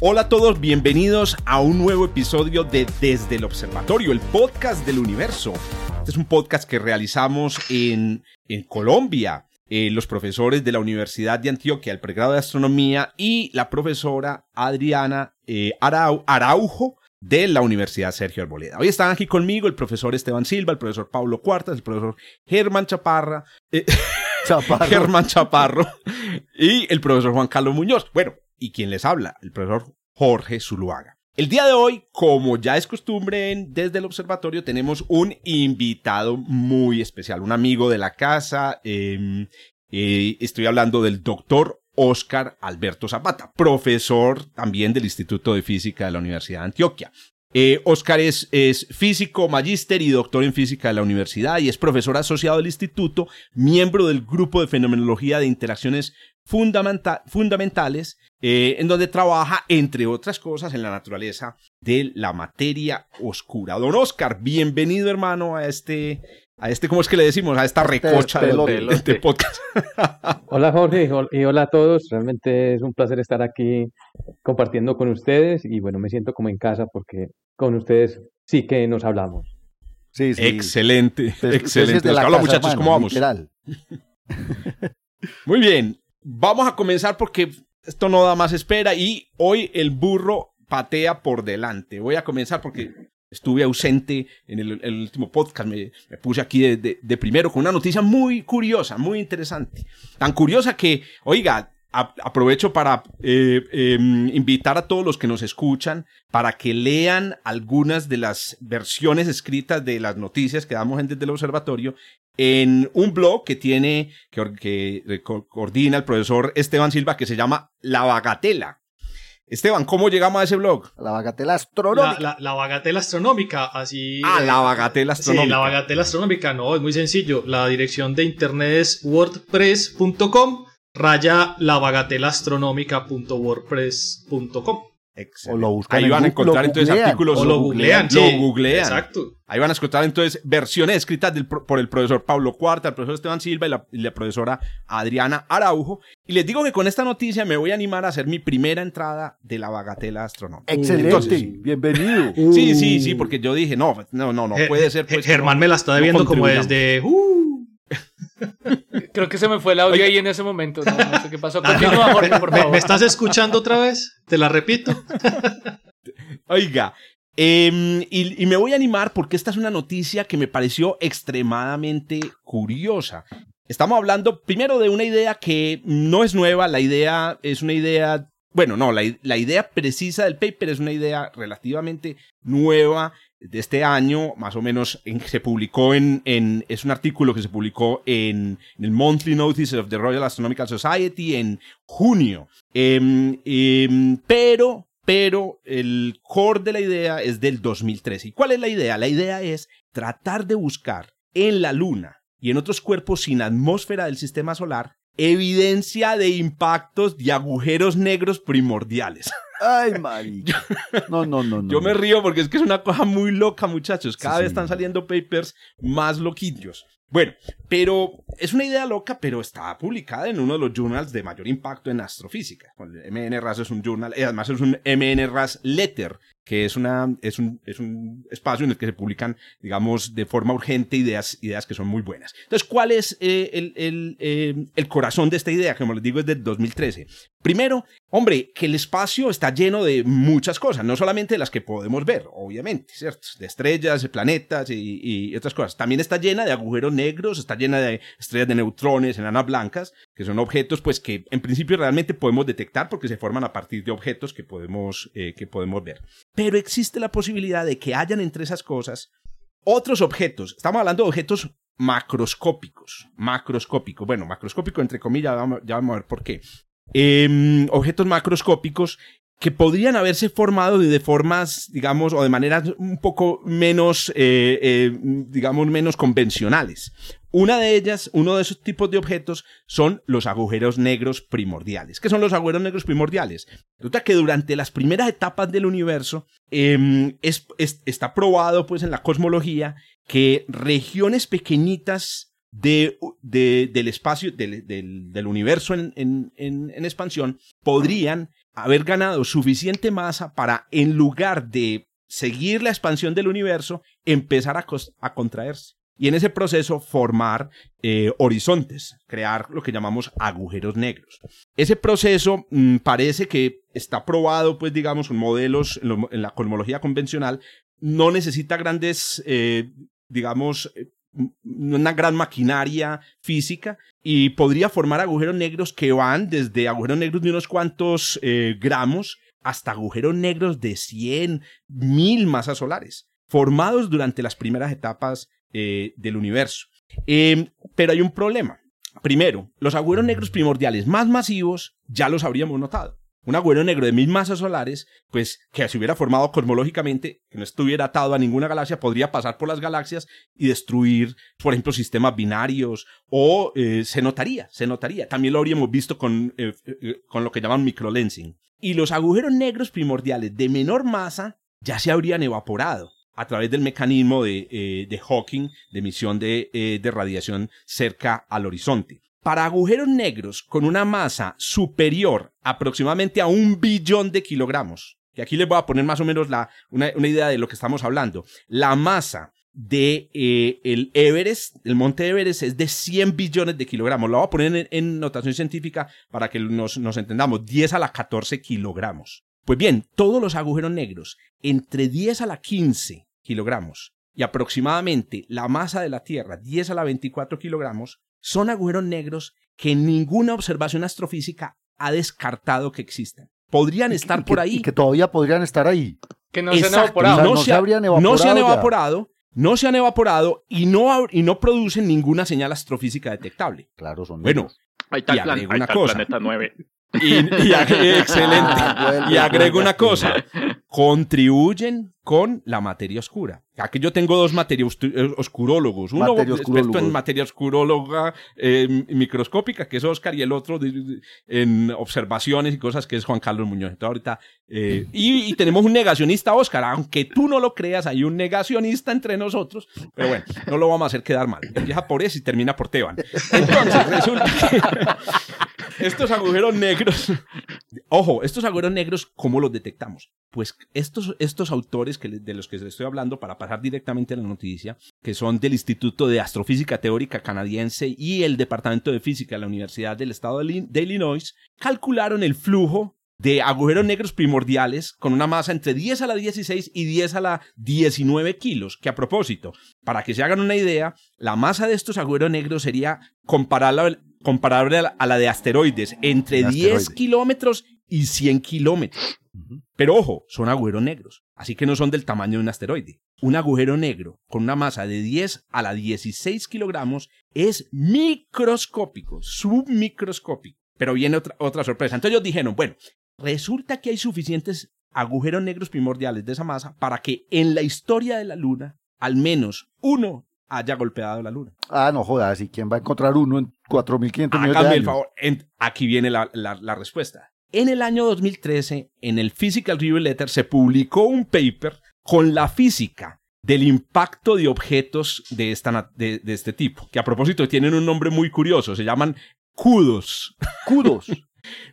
Hola a todos, bienvenidos a un nuevo episodio de Desde el Observatorio, el podcast del universo. Este es un podcast que realizamos en, en Colombia. Eh, los profesores de la Universidad de Antioquia, el pregrado de astronomía, y la profesora Adriana eh, Araujo de la Universidad Sergio Arboleda. Hoy están aquí conmigo el profesor Esteban Silva, el profesor Pablo Cuartas, el profesor Germán Chaparra, eh, Chaparro. Germán Chaparro y el profesor Juan Carlos Muñoz. Bueno, y quien les habla, el profesor Jorge Zuluaga. El día de hoy, como ya es costumbre desde el observatorio, tenemos un invitado muy especial, un amigo de la casa. eh, eh, estoy hablando del doctor Oscar Alberto Zapata, profesor también del Instituto de Física de la Universidad de Antioquia. Eh, Oscar es, es físico, magíster y doctor en física de la universidad y es profesor asociado del instituto, miembro del grupo de fenomenología de interacciones fundamenta- fundamentales, eh, en donde trabaja, entre otras cosas, en la naturaleza de la materia oscura. Don Oscar, bienvenido hermano a este, a este, ¿cómo es que le decimos? A esta recocha del, despelote. del- de este podcast. Hola Jorge y hol- y hola a todos. Realmente es un placer estar aquí compartiendo con ustedes y bueno, me siento como en casa porque con ustedes sí que nos hablamos. Sí, sí. Excelente, excelente. Hola casa, muchachos, hermano, ¿cómo vamos? Literal. Muy bien, vamos a comenzar porque esto no da más espera y hoy el burro patea por delante. Voy a comenzar porque estuve ausente en el, último podcast, me, me puse aquí de, primero con una noticia muy curiosa, muy interesante. Tan curiosa que, oiga, aprovecho para eh, em, invitar a todos los que nos escuchan para que lean algunas de las versiones escritas de las noticias que damos desde el observatorio en un blog que tiene, que, eh, co- coordina el profesor Esteban Silva, que se llama La Bagatela. Esteban, ¿cómo llegamos a ese blog? La bagatela La, astronómica. la, la bagatela astronómica, así. Ah, eh, La Bagatela Astronómica. Sí, la bagatela astronómica, no, es muy sencillo. La dirección de internet es wordpress.com raya la bagatela astronómica.wordpress.com. Excelente. O lo buscan Ahí en van a encontrar entonces googlean. artículos. O lo googlean, sí. Lo googlean. Exacto. Ahí van a encontrar entonces versiones escritas del por el profesor Pablo Cuarta, el profesor Esteban Silva y la, y la profesora Adriana Araujo. Y les digo que con esta noticia me voy a animar a hacer mi primera entrada de la bagatela astronómica. Excelente. Entonces, Bienvenido. sí, sí, sí, porque yo dije, no, no, no, no puede ser. Pues, Germán no- me la está no viendo como desde. uh, Creo que se me fue el audio ahí en ese momento. No, no sé qué pasó. Continúa, Jorge, por ¿Me, favor. me estás escuchando otra vez? Te la repito. Oiga, em, y, y me voy a animar porque esta es una noticia que me pareció extremadamente curiosa. Estamos hablando primero de una idea que no es nueva, la idea es una idea, bueno, no, la idea precisa del paper es una idea relativamente nueva de este año, más o menos en- se publicó en, en- es un artículo que se publicó en, en el Monthly Notice of the Royal Astronomical Society en junio. Em, em, pero, pero el core de la idea es del 2013. ¿Y cuál es la idea? La idea es tratar de buscar en la Luna y en otros cuerpos sin atmósfera del sistema solar evidencia de impactos de agujeros negros primordiales. Ay, marica. No, no, no, no. Yo me río porque es que es una cosa muy loca, muchachos. Cada Sí, vez sí. están saliendo papers más loquillos. Bueno, pero es una idea loca, pero está publicada en uno de los journals de mayor impacto en astrofísica. El MNRAS es un journal, eh, además es un MNRAS letter, que es, una, es, un, es un espacio en el que se publican, digamos, de forma urgente ideas, ideas que son muy buenas. Entonces, ¿cuál es eh, el, el, eh, el corazón de esta idea? Como les digo, es del 2013. Primero, hombre, que el espacio está lleno de muchas cosas, no solamente las que podemos ver, obviamente, ¿cierto? De estrellas, de planetas y, otras cosas. También está llena de agujeros negros, está llena de estrellas de neutrones, enanas blancas, que son objetos, pues, que en principio realmente podemos detectar porque se forman a partir de objetos que podemos, eh, que podemos ver. Pero existe la posibilidad de que hayan entre esas cosas otros objetos. Estamos hablando de objetos macroscópicos. Macroscópicos. Bueno, macroscópico entre comillas, ya vamos a ver por qué. Em, objetos macroscópicos que podrían haberse formado de formas, digamos, o de maneras un poco menos, eh, eh, digamos, menos convencionales. Una de ellas, uno de esos tipos de objetos son los agujeros negros primordiales. ¿Qué son los agujeros negros primordiales? Resulta que durante las primeras etapas del universo em, es- es- está probado pues en la cosmología que regiones pequeñitas de, de- del espacio, del, del- universo en, en- en- expansión, podrían haber ganado suficiente masa para, en lugar de seguir la expansión del universo, empezar a, a contraerse. Y en ese proceso formar eh, horizontes, crear lo que llamamos agujeros negros. Ese proceso mm, parece que está probado, pues digamos, en modelos, en, la cosmología convencional, no necesita grandes, eh, digamos, eh, una gran maquinaria física y podría formar agujeros negros que van desde agujeros negros de unos cuantos eh, gramos hasta agujeros negros de 100, 1000 masas solares, formados durante las primeras etapas eh, del universo. Eh, pero hay un problema. Primero, los agujeros negros primordiales más masivos ya los habríamos notado. Un agujero negro de mil masas solares, pues que se hubiera formado cosmológicamente, que no estuviera atado a ninguna galaxia, podría pasar por las galaxias y destruir, por ejemplo, sistemas binarios, o eh, se notaría, se notaría. También lo habríamos visto con, eh, eh, con lo que llaman microlensing. Y los agujeros negros primordiales de menor masa ya se habrían evaporado a través del mecanismo de, de Hawking de emisión de, de radiación cerca al horizonte. Para agujeros negros con una masa superior aproximadamente a un billón de kilogramos, que aquí les voy a poner más o menos la, una, idea de lo que estamos hablando, la masa de eh, el Everest, el monte Everest es de 100 billones de kilogramos. Lo voy a poner en, en notación científica para que nos, nos entendamos, 10 a la 14 kilogramos. Pues bien, todos los agujeros negros entre 10 a la 15 kilogramos y aproximadamente la masa de la Tierra, 10 a la 24 kilogramos, son agujeros negros que ninguna observación astrofísica ha descartado que existan. Podrían estar Y que- por ahí. Y que todavía podrían estar ahí. Que no se han evaporado. O sea, no, no se, no han evaporado ya. no se han evaporado y no, y no producen ninguna señal astrofísica detectable. Claro, son Bueno, negros. Ahí está Y el, plan, ahí está el planeta 9. Y, y excelente. Ah, y agrego una cosa. Contribuyen con la materia oscura. Aquí yo tengo dos materia ostu- eh, oscurólogos. Uno Materia experto en materia oscuróloga eh, microscópica, que es Oscar, y el otro en observaciones y cosas, que es Juan Carlos Muñoz. Entonces, ahorita, eh, y, y tenemos un negacionista, Oscar. Aunque tú no lo creas, hay un negacionista entre nosotros. Pero bueno, no lo vamos a hacer quedar mal. Empieza por eso y termina por Teban. Entonces, resulta que estos agujeros negros Ojo, estos agujeros negros, ¿cómo los detectamos? Pues estos, estos autores que, de los que les estoy hablando, para pasar directamente a la noticia, que son del Instituto de Astrofísica Teórica Canadiense y el Departamento de Física de la Universidad del Estado de Illin- de Illinois, calcularon el flujo de agujeros negros primordiales con una masa entre 10 a la 16 y 10 a la 19 kilos, que a propósito, para que se hagan una idea, la masa de estos agujeros negros sería comparable, comparable a la- de asteroides, entre De 10 asteroides. kilómetros y 100 kilómetros. Pero ojo, son agujeros negros, así que no son del tamaño de un asteroide. Un agujero negro con una masa de 10 a la 16 kilogramos es microscópico, submicroscópico. Pero viene otra, otra sorpresa. Entonces ellos dijeron, bueno, resulta que hay suficientes agujeros negros primordiales de esa masa para que en la historia de la Luna, al menos uno haya golpeado la Luna. Ah, no jodas, ¿y quién va a encontrar uno en 4.500 millones de Hágame el años? favor. En- aquí viene la, la- la respuesta. En el año 2013, en el Physical Review Letter, se publicó un paper con la física del impacto de objetos de, esta, de, de este tipo, que a propósito tienen un nombre muy curioso, se llaman CUDOS.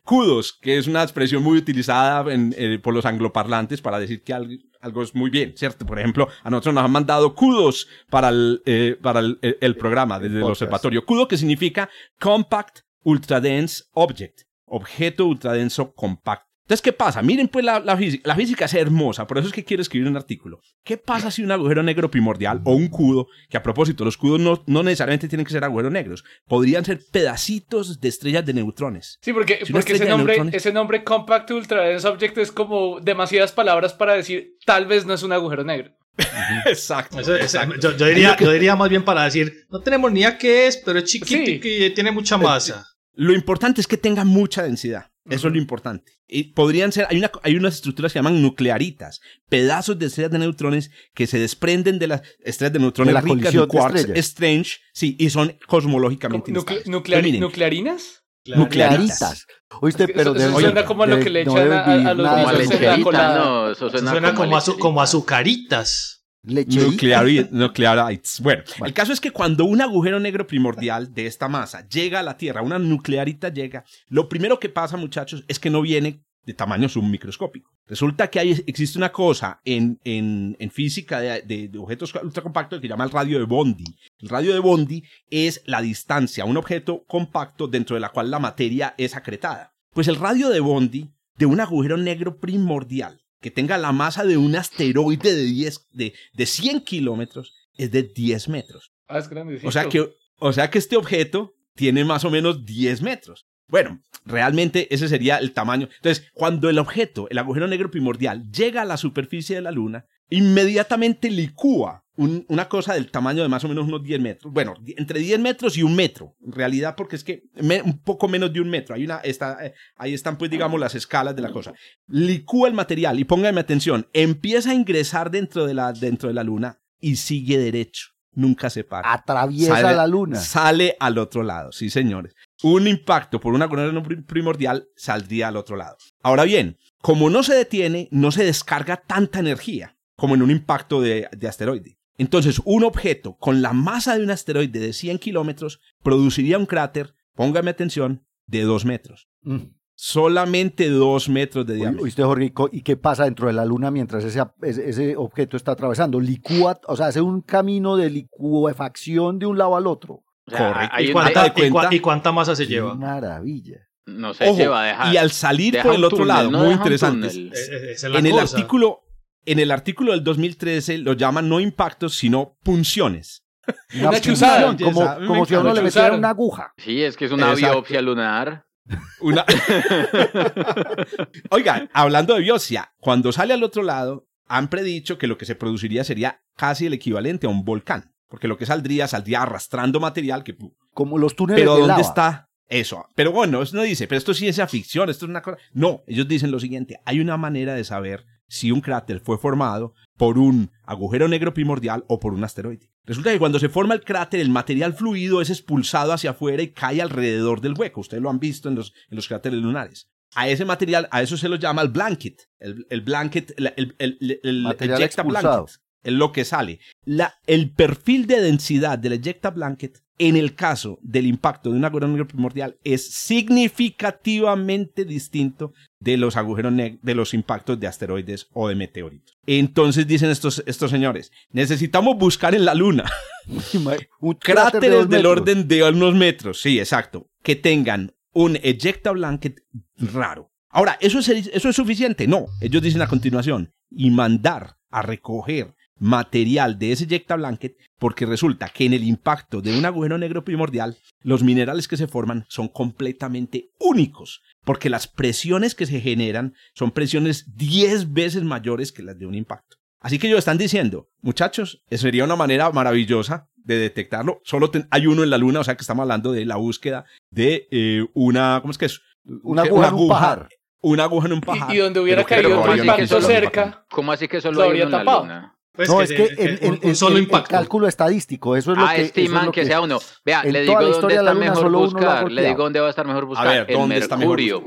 Kudos. CUDOS, que es una expresión muy utilizada en, eh, por los angloparlantes para decir que algo, algo es muy bien, ¿cierto? Por ejemplo, a nosotros nos han mandado CUDOS para el, eh, para el, el- el programa desde el observatorio. CUDO que significa Compact Ultra Dense Object, objeto ultradenso compacto. Entonces, ¿qué pasa? Miren pues la, la física. La física es hermosa, por eso es que quiero escribir un artículo. ¿Qué pasa si un agujero negro primordial o un cudo, que a propósito, los cudos no, no necesariamente tienen que ser agujeros negros, podrían ser pedacitos de estrellas de neutrones? Sí, porque, Si una porque ese nombre, neutrones- ese nombre Compact Ultra Dense Object es como demasiadas palabras para decir tal vez no es un agujero negro. Exacto. Eso- yo, yo diría, yo diría más bien para decir, no tenemos ni idea qué es, pero es chiquito Sí. y tiene mucha masa. Lo importante es que tenga mucha densidad. Eso es lo importante. Y podrían ser, hay, una, hay unas estructuras que se llaman nuclearitas, pedazos de estrellas de neutrones que se desprenden de las estrellas de neutrones De la ricas de quarks estrellas. strange, sí, y son cosmológicamente Nucle- Entonces, miren, ¿Nuclearinas? Nuclearitas. Oíste, Es que pero eso- suena como a lo que le no echan debe a- a los de suena no, eso suena, Suena como, como, azucaritas. Nucleari- nuclearites. Bueno, el caso es que cuando un agujero negro primordial de esta masa llega a la Tierra, una nuclearita llega, lo primero que pasa, muchachos, es que no viene de tamaño submicroscópico. Resulta que hay, existe una cosa en, en, en física de, de- de objetos ultracompactos que se llama el radio de Bondi. El radio de Bondi es la distancia a un objeto compacto dentro de la cual la materia es acretada. Pues el radio de Bondi de un agujero negro primordial que tenga la masa de un asteroide de, 10, de, de 100 kilómetros es de 10 metros. Ah, es grandecito. O sea, que, o sea que este objeto tiene más o menos 10 metros. Bueno, realmente ese sería el tamaño. Entonces, cuando el objeto, el agujero negro primordial, llega a la superficie de la Luna, inmediatamente licúa un- una cosa del tamaño de más o menos unos 10 metros. Bueno, entre 10 metros y un metro, en realidad, porque es que me- un poco menos de un metro. Hay una, está, eh, ahí están, pues, digamos, las escalas de la cosa. Licúa el material y pónganme atención, empieza a ingresar dentro de la, dentro de la Luna y sigue derecho. Nunca se para Atraviesa Sale- la luna. Sale al otro lado, sí, señores. Un impacto por una corona prim- primordial saldría al otro lado. Ahora bien, como no se detiene, no se descarga tanta energía como en un impacto de, de asteroide. Entonces, un objeto con la masa de un asteroide de 100 kilómetros produciría un cráter, póngame atención, de 2 metros. Mm. Solamente 2 metros de diámetro. ¿Oíste, Jorrico? ¿Y qué pasa dentro de la luna mientras ese, objeto está atravesando? Licúa, o sea, hace un camino de licuefacción de un lado al otro. O sea, Correcto. ¿Y cuánta, y y masa se Qué lleva? maravilla. no se Ojo, lleva a dejar. y al salir por el otro túnel, lado, no muy interesante. es en el artículo en el artículo del 2013 lo llaman no impactos sino punciones Una, Una chuzada. punción, Como, como si a uno le metiera una aguja. Sí, es que es una Exacto. biopsia lunar. una oiga hablando de biopsia cuando sale al otro lado han predicho que lo que se produciría sería casi el equivalente a un volcán porque lo que saldría saldría arrastrando material que Como los túneles pero de dónde lava. está eso pero bueno eso no dice pero esto sí es ciencia ficción esto es una cosa no ellos dicen lo siguiente hay una manera de saber si un cráter fue formado por un agujero negro primordial o por un asteroide. Resulta que cuando se forma el cráter, el material fluido es expulsado hacia afuera y cae alrededor del hueco. Ustedes lo han visto en los, en los cráteres lunares. A ese material, a eso se lo llama el blanket. El, el blanket, el, el, el, el Material ejecta expulsado. blanket. Es lo que sale. La, el perfil de densidad del ejecta blanket en el caso del impacto de un agujero negro primordial es significativamente distinto de los agujeros de los impactos de asteroides o de meteoritos. Entonces dicen estos, estos señores, necesitamos buscar en la luna Un cráter de cráteres del orden de unos metros, sí, exacto, que tengan un ejecta blanket raro. Ahora, ¿eso es, ¿eso es suficiente? No, ellos dicen a continuación, y mandar a recoger material de ese ejecta blanket, porque resulta que en el impacto de un agujero negro primordial, los minerales que se forman son completamente únicos, porque las presiones que se generan son presiones 10 veces mayores que las de un impacto. Así que ellos están diciendo, muchachos, eso sería una manera maravillosa de detectarlo. Solo ten- hay uno en la luna, o sea que estamos hablando de la búsqueda de eh, una, ¿cómo es que es? Una aguja en un pajar. Una aguja en un pajar. Y, y donde hubiera Pero caído ¿cómo otro así que impacto cerca. ¿Cómo así que Lo solo hay habría uno en la tapado. luna? Pues no, que es que que el, un, el- un solo el- el impacto. cálculo estadístico, eso es lo ah, que... eso es estiman lo que, sea uno. Vea, le digo dónde está mejor buscar. Le digo dónde va a estar mejor buscar. ver, en ¿dónde está mejor Mercurio.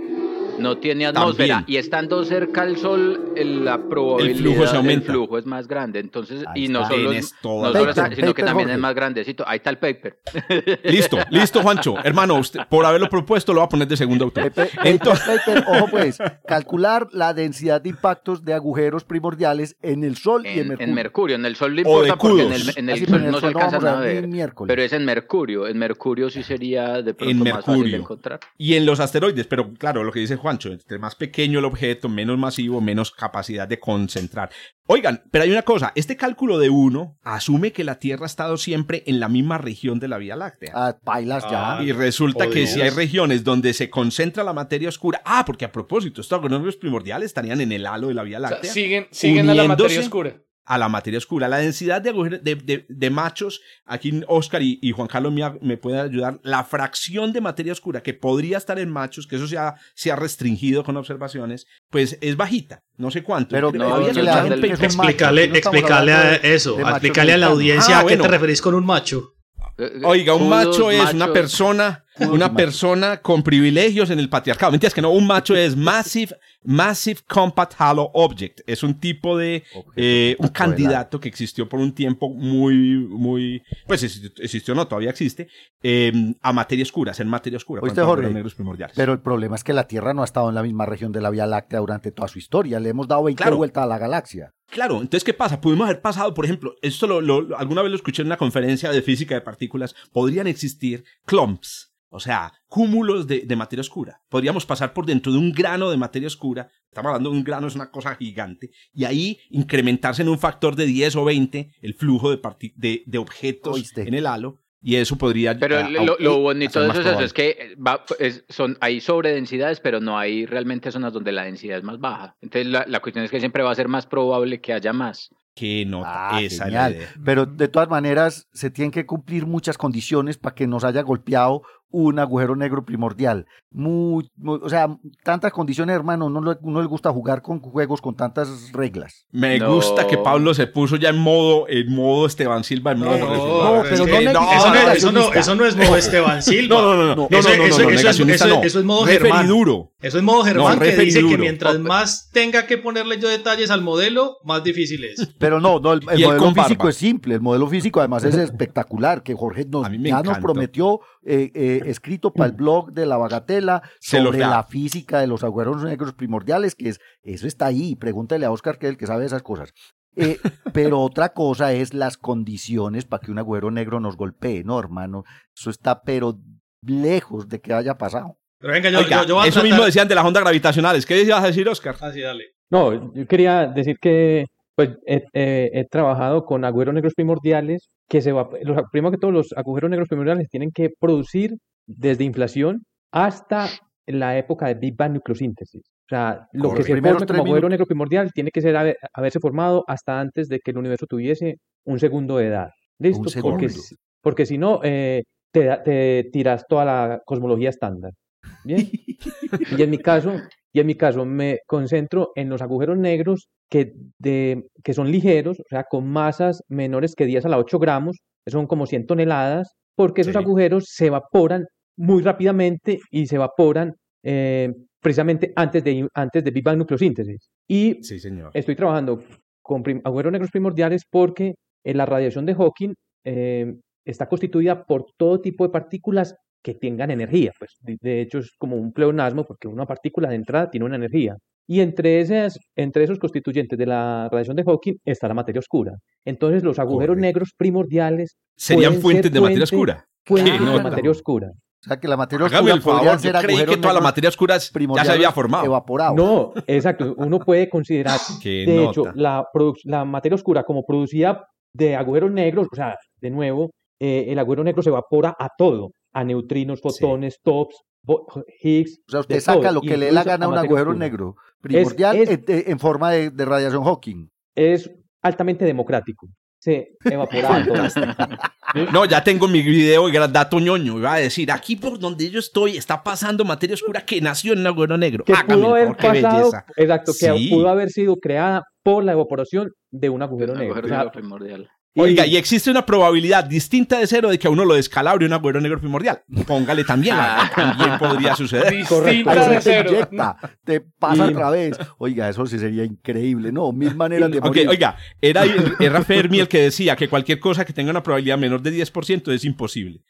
No tiene atmósfera. También. Y estando cerca al Sol, el- la probabilidad flujo se aumenta. flujo es más grande. Entonces, Ahí y no está. solo, no solo está- sino que también Jorge. es más grandecito. Ahí está el paper. Listo, listo, Juancho. Hermano, usted, por haberlo propuesto, lo va a poner de segundo autor. Entonces- paper, ojo pues, calcular la densidad de impactos de agujeros primordiales en el Sol y en Mercurio. en Mercurio. En el Sol le O de importa porque en el, en el Así, Sol en el no se Sol no alcanzan vamos a a ver miércoles. Pero es en Mercurio. En Mercurio sí sería de pronto En más fácil de encontrar. Y en los asteroides, pero claro, lo que dice Juancho, entre más pequeño el objeto, menos masivo, menos capacidad de concentrar. Oigan, pero hay una cosa, este cálculo de uno asume que la Tierra ha estado siempre en la misma región de la Vía Láctea. Ah, bailas ya. Ah, Y resulta Oh, que Dios. si hay regiones donde se concentra la materia oscura, ah, porque a propósito, estos agronomios primordiales estarían en el halo de la Vía O sea, Láctea. siguen siguen a la materia oscura. A la materia oscura. La densidad de, agujero- de, de- de machos, aquí Oscar y, y Juan Carlos me, me pueden ayudar, la fracción de materia oscura que podría estar en machos, que eso se ha, se ha restringido con observaciones, pues es bajita, no sé cuánto. Pero no, la gente no explícale a eso, explícale a la audiencia Ah, a qué bueno. te referís con un macho. Eh, Oiga, un macho es una persona, una persona con privilegios en el patriarcado. Mentiras que no, un macho es massive, massive compact halo object. Es un tipo de, eh, un candidato que existió por un tiempo muy, muy, pues existió, no, todavía existe, eh, a materia oscura, ser materia oscura. ¿Oíste, Jorge? los negros primordiales. Pero el problema es que la Tierra no ha estado en la misma región de la Vía Láctea durante toda su historia. Le hemos dado 20 Claro. vueltas a la galaxia. Claro, entonces, ¿qué pasa? Pudimos haber pasado, por ejemplo, esto lo, lo- alguna vez lo escuché en una conferencia de física de partículas, podrían existir clumps, o sea, cúmulos de, de materia oscura. Podríamos pasar por dentro de un grano de materia oscura, estamos hablando de un grano, es una cosa gigante, y ahí incrementarse en un factor de 10 o 20 el flujo de, de, de objetos Oíste. en el halo, y eso podría... Pero a- lo, a- lo bonito de eso es, eso, probable. es que va- es- son, hay sobredensidades, pero no hay realmente zonas donde la densidad es más baja. Entonces la, la cuestión es que siempre va a ser más probable que haya más. Qué nota, Ah, esa genial. es la idea. Pero de todas maneras, se tienen que cumplir muchas condiciones para que nos haya golpeado un agujero negro primordial. Muy, muy- o sea, tantas condiciones, hermano. No, le- no le gusta jugar con juegos con tantas reglas. Me No. gusta que Pablo se puso ya en modo, en modo Esteban Silva, en modo... No, pero eso, no, no, eso, no, negacionista. eso no es modo Esteban Silva. No, no, no, no, no, Eso- no, no, eso- no, eso es- modo Germán. Eso es modo Germán No, que dice que mientras más tenga que ponerle yo detalles al modelo, más difícil es. Pero no, no el, modelo físico barba. es simple. El modelo físico además es espectacular, que Jorge nos, ya nos prometió, eh, eh, escrito para el blog de la Bagatela, Se sobre la física de los agujeros negros primordiales, que es, eso está ahí. Pregúntale a Oscar, que es el que sabe esas cosas. Eh, pero otra cosa es las condiciones para que un agujero negro nos golpee, ¿no, hermano? Eso está, pero lejos de que haya pasado. Pero venga, yo, Oiga, yo, yo voy a eso tratar- mismo decían de las ondas gravitacionales. ¿Qué ibas a decir, Oscar? Ah, sí, dale. No, yo quería decir que pues he, he- he trabajado con agujeros negros primordiales que se va, los, primero que todo los agujeros negros primordiales tienen que producir desde inflación hasta la época de Big Bang nucleosíntesis. O sea, lo que se Primeros tres como agujero minutos. negro primordial tiene que ser haber- haberse formado hasta antes de que el universo tuviese un segundo de edad. ¿Listo? Porque, porque si no, eh, te, te tiras toda la cosmología estándar. Bien. Y en mi caso, y en mi caso me concentro en los agujeros negros que, de, que son ligeros, o sea, con masas menores que 10 a la 8 gramos, que son como 100 toneladas, porque esos Sí. agujeros se evaporan muy rápidamente y se evaporan eh, precisamente antes de, antes de Big Bang nucleosíntesis. Y Sí, señor. estoy trabajando con agujeros negros primordiales porque eh, la radiación de Hawking eh, está constituida por todo tipo de partículas que tengan energía. Pues, de, de hecho, es como un pleonasmo porque una partícula de entrada tiene una energía. Y entre, esas, entre esos constituyentes de la radiación de Hawking está la materia oscura. Entonces, los agujeros negros primordiales Serían fuentes ser de materia oscura. fuentes Qué de nota. materia oscura. O sea, que la materia Hágame oscura el favor, yo creí que toda la materia oscura ya se había formado. evaporados. No, exacto. Uno puede considerar, de hecho, nota. la, produc- la materia oscura como producida de agujeros negros, o sea, de nuevo, eh, el agujero negro se evapora a todo, a neutrinos, fotones, tops, bo- Higgs. O sea, usted saca todo, lo que le dé la gana a un agujero oscura. negro primordial es- en, en- en forma de, de radiación Hawking. Es altamente democrático. Se evapora a todo. No, ya tengo mi video de dato ñoño. Iba a decir, aquí por donde yo estoy está pasando materia oscura que nació en un agujero negro. Que Hágame pudo haber pasado, exacto, que Sí. pudo haber sido creada por la evaporación de un agujero Un negro. agujero O sea, negro primordial. Oiga, y existe una probabilidad distinta de cero de que a uno lo descalabre un agujero negro primordial. Póngale también, también podría suceder. Distinta de te cero. inyecta, te pasa Y- otra vez. Oiga, eso sí sería increíble. No, mil maneras de morir. oiga, era, era Fermi el que decía que cualquier cosa que tenga una probabilidad menor de 10% es imposible.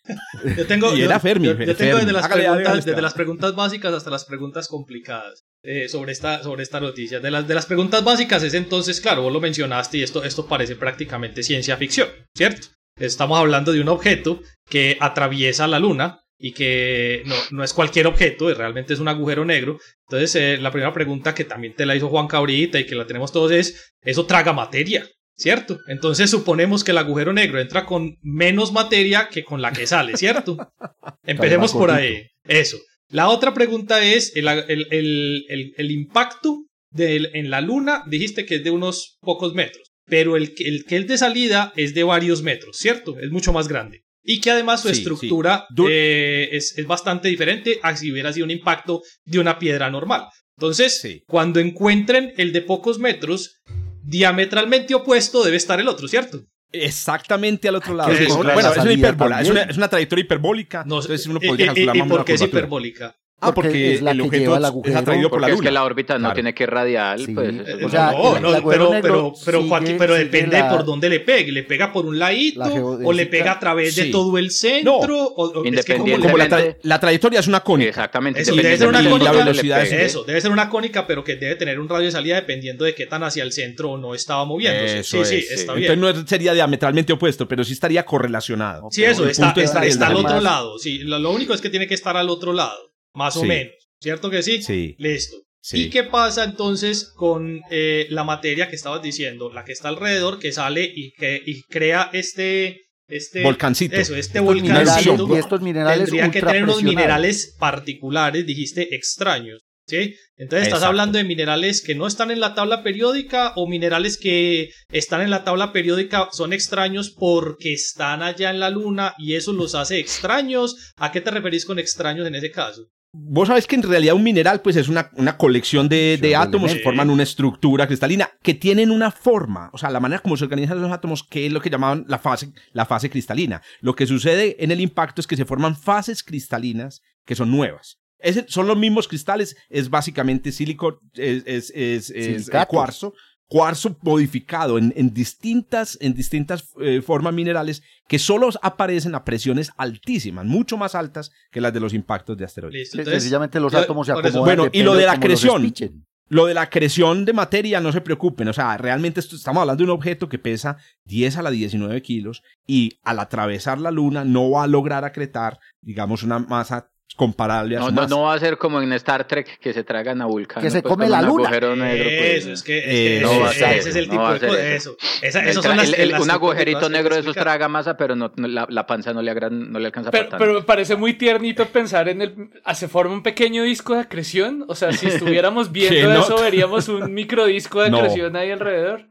Yo tengo, Y yo- era Fermi, yo- yo tengo Fermi. desde las, Hágale, preguntas, desde las preguntas básicas hasta las preguntas complicadas eh, sobre, esta, sobre esta noticia. De las, de las preguntas básicas es entonces, claro, vos lo mencionaste y esto, esto parece prácticamente ciencia ficción, ¿cierto? Estamos hablando de un objeto que atraviesa la luna y que no, no es cualquier objeto, realmente es un agujero negro. Entonces, eh, la primera pregunta que también te la hizo Juan Cabrita y que la tenemos todos es, ¿eso traga materia? ¿Cierto? Entonces suponemos que el agujero negro entra con menos materia que con la que sale, ¿cierto? Empecemos por ahí. Eso. La otra pregunta es el, el- el- el- impacto del- en la luna. Dijiste que es de unos pocos metros. Pero el, que- el que es de salida es de varios metros, ¿cierto? Es mucho más grande. Y que además su Sí, estructura eh, es, es bastante diferente a si hubiera sido un impacto de una piedra normal. Entonces, Sí. cuando encuentren el de pocos metros, diametralmente opuesto debe estar el otro, ¿cierto? Exactamente al otro lado. que Sí, encontrar bueno, la es una es una, es una trayectoria hiperbólica. No, entonces uno ¿y- podría y- menos por qué es hiperbólica? Ah, porque, Porque es la el que objeto lleva el es atraído por la es que luna. la órbita no Claro. tiene que ir radial, Sí. pues. Eso o sea, no, el no, pero, negro pero, pero, sigue- Joaquín, pero sigue depende la- por dónde le pegue. ¿Le pega por un ladito La o le pega a través de todo el centro? o, o- es que como- la, tra- Independiente. la trayectoria es una cónica. Exactamente. Eso, debe ser una de la cónica. velocidad le pegue. Eso, debe ser una cónica, pero que debe tener un radio de salida dependiendo de qué tan hacia el centro o no estaba moviéndose. Eso sí, sí, es, está bien. Entonces no sería diametralmente opuesto, pero sí estaría correlacionado. Sí, eso, está, es al otro lado. Lo único es que tiene que estar al otro lado, más o Sí. menos. ¿Cierto que sí? Sí, Listo. sí. ¿Y qué pasa entonces con eh, la materia que estabas diciendo? La que está alrededor, que sale y, que, y crea este... este Volcancito. Eso, este volcancito. y estos minerales tendría que tener unos minerales particulares, dijiste, extraños. ¿Sí? Entonces estás Exacto. hablando de minerales que no están en la tabla periódica o minerales que están en la tabla periódica son extraños porque están allá en la luna y eso los hace extraños. ¿A qué te referís con extraños en ese caso? Vos sabés que en realidad un mineral pues es una, una colección de, de átomos que forman una estructura cristalina que tienen una forma, o sea, la manera como se organizan los átomos, que es lo que llamaban la fase, la fase cristalina. Lo que sucede en el impacto es que se forman fases cristalinas que son nuevas. Es- son los mismos cristales, es básicamente sílico, es, es, es- es, cuarzo, cuarzo modificado en, en distintas, en distintas eh, formas minerales que solo aparecen a presiones altísimas, mucho más altas que las de los impactos de asteroides. Listo. Sí, Entonces, Sencillamente los yo- átomos se acomodan. Bueno, y lo de la acreción. Lo de la acreción de materia, no se preocupen. O sea, realmente esto- estamos hablando de un objeto que pesa 10 a la 19 kilos y al atravesar la luna no va a lograr acretar, digamos, una masa comparable a No, no, va a ser como en Star Trek que se tragan a Vulcano. Que se pues, come la un luna. agujero negro. pues. Eso, es que, es Eh, ese- va a ser ese es el tipo de eso. Eso. Esa- El esos son las, el- el- las un de agujerito negro de esos traga masa, pero no, no- la, la panza no le, agran- no le alcanza Pero, para pero me parece muy tiernito pensar en el... ah, Se forma un pequeño disco de acreción. O sea, si estuviéramos viendo eso, veríamos un microdisco de No. acreción ahí alrededor.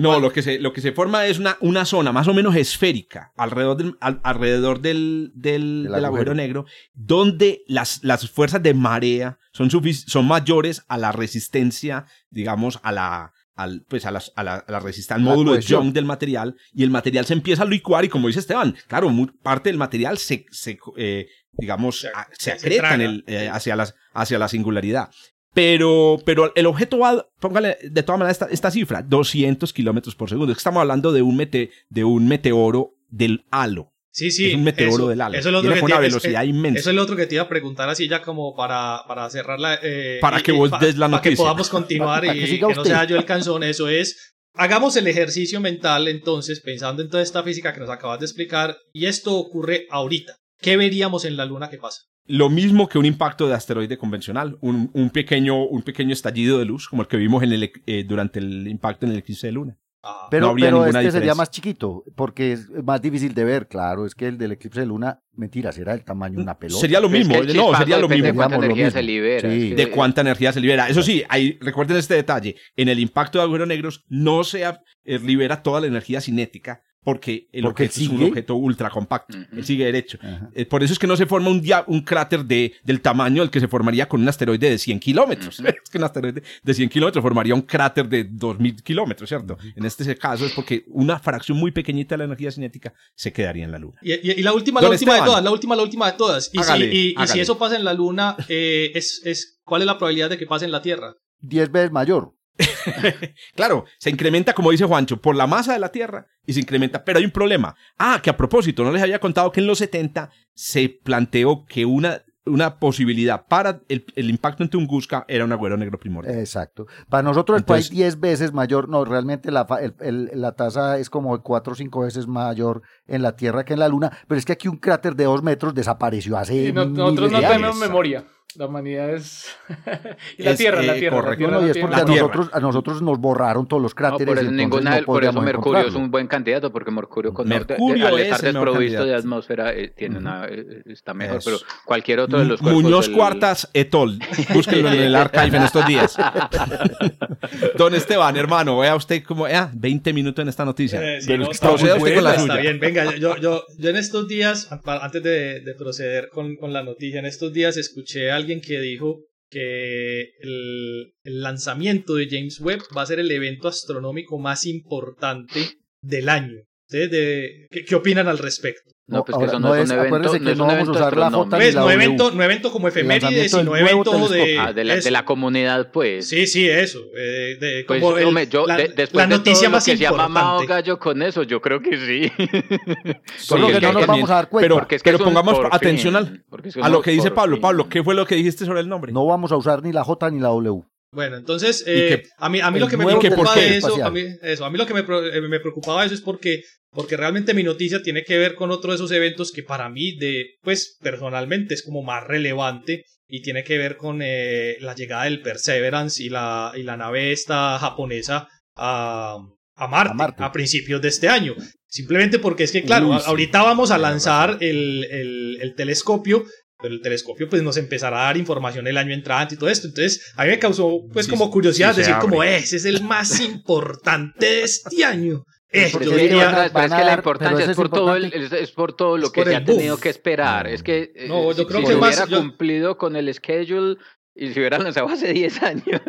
No, lo que se, lo que se forma es una, una zona más o menos esférica alrededor del, al- alrededor del, del, agujero agujero. negro, donde las, las fuerzas de marea son, son mayores a la resistencia, digamos, a la, al, pues a, las- a la, a la resistencia, al módulo de. Young del material, y el material se empieza a licuar, y como dice Esteban, claro, mu- parte del material se, se, eh, digamos, Se- a- se se acreta en traga. el, eh, hacia, las, hacia la singularidad. Pero, pero el objeto va, póngale de todas maneras esta, esta cifra, 200 kilómetros por segundo. Es que estamos hablando de un, mete, de un meteoro del halo. Sí, sí. es un meteoro eso, del halo. Eso es lo otro que te- una es- velocidad inmensa. Eso es lo otro que te iba a preguntar así ya como para, para cerrar la... eh, Para que y vos pa- des la Para que noticia. podamos continuar Para y que no sea yo el canzón. Eso es... Hagamos el ejercicio mental entonces, pensando en toda esta física que nos acabas de explicar, y esto ocurre ahorita. ¿Qué veríamos en la luna que pasa? Lo mismo que un impacto de asteroide convencional, un, un pequeño, un pequeño estallido de luz, como el que vimos en el, eh, durante el impacto en el eclipse de luna. Ah, Pero, habría pero ninguna este sería más chiquito, porque es más difícil de ver, claro. Es que el del eclipse de luna, mentira, será el tamaño de una pelota. Sería lo Es que mismo, no, sería lo mismo. de cuánta Digamos lo energía se mismo. libera. Sí. es que- de cuánta energía se libera. Eso sí, hay, recuerden este detalle, en el impacto de agujeros negros no se eh, libera toda la energía cinética porque el Porque objeto es un objeto ultra compacto, Ujú. él sigue derecho. Eh, por eso es que no se forma un, dia- un cráter de, del tamaño del que se formaría con un asteroide de 100 kilómetros. Es que un asteroide de 100 kilómetros formaría un cráter de 2000 kilómetros, ¿cierto? En este caso es porque una fracción muy pequeñita de la energía cinética se quedaría en la Luna. Y, y- y la última, la última de todas, la última, la última de todas. Y, Hágale, si, y- y si hágale. eso pasa en la Luna, eh, es, es, ¿cuál es la probabilidad de que pase en la Tierra? Diez veces mayor. Claro, se incrementa, como dice Juancho, por la masa de la Tierra y se incrementa, pero hay un problema. Ah, que a propósito, no les había contado que en los 70 se planteó que una, una posibilidad para el, el impacto en Tunguska era un agujero negro primordial. Exacto. Para nosotros Entonces- el país 10 veces mayor, no, realmente la, fa- el- el- la tasa es como 4 o 5 veces mayor en la Tierra que en la Luna, pero es que aquí un cráter de 2 metros desapareció hace Y no- miles nosotros no de tenemos años. memoria. La humanidad es... y la Es, Tierra, la eh, Tierra. correcto. La No, tierra y no es tiene porque la a nosotros, a nosotros nos borraron todos los No, cráteres. por eso, entonces ninguna, no por eso Mercurio es un buen candidato, porque Mercurio, con Mercurio al es estar mejor desprovisto de atmósfera, eh, tiene una, eh, está mejor, Eso. pero cualquier otro de los cuerpos Muñoz del- Cuartas etol. Búsquenlo en el archive en estos días. Don Esteban, hermano, vea usted como, ah, 20 minutos en esta noticia. Eh, no, está proceda usted con la suya. Está bien, venga, yo, yo, yo en estos días, antes de, de proceder con, con la noticia, en estos días escuché a alguien que dijo que el, lanzamiento de James Webb va a ser el evento astronómico más importante del año. ¿Ustedes de- qué, qué opinan al respecto? No, pues que Ahora, eso no, es un evento, acuérdese no que es no un vamos a evento usar la J Pues la no W. evento, no evento como efemérides, sino evento de. Ah, de, la, de la comunidad, pues. Sí, sí, eso. eh, de, Pues, como el- yo, la, de- después la de noticia todo lo más que se ha mamado importante. gallo con eso, yo creo que sí. Creo que no nos vamos a dar cuenta. Pero, Porque es que pero pongamos por atención fin, al- que a lo que dice Pablo. fin. Pablo, ¿qué fue lo que dijiste sobre el nombre? No vamos a usar ni la J ni la W. Bueno, entonces, ¿Y eh, a mí, a mí lo que me preocupa de eso, a mí, eso, a mí lo que me, eh, me preocupaba de eso es porque, porque realmente mi noticia tiene que ver con otro de esos eventos que para mí, de, pues, personalmente es como más relevante y tiene que ver con eh, la llegada del Perseverance y la, y la nave esta japonesa a, a Marte, A Marte. a principios de este año. Simplemente porque es que, claro, Uy, a- sí. ahorita vamos a lanzar el, el, el telescopio, pero el telescopio pues nos empezará a dar información el año entrante y todo esto. Entonces, a mí me causó pues Sí, como curiosidad sí decir abre. como, "Eh, ese es el más importante de este año. Eh, yo diría- pero es que la importancia es es por, todo el, es, por todo lo Es que se ha tenido que esperar. Es que eh, No, yo si, creo si que se más- hubiera yo- cumplido con el schedule y se hubiera lanzado hace 10 años.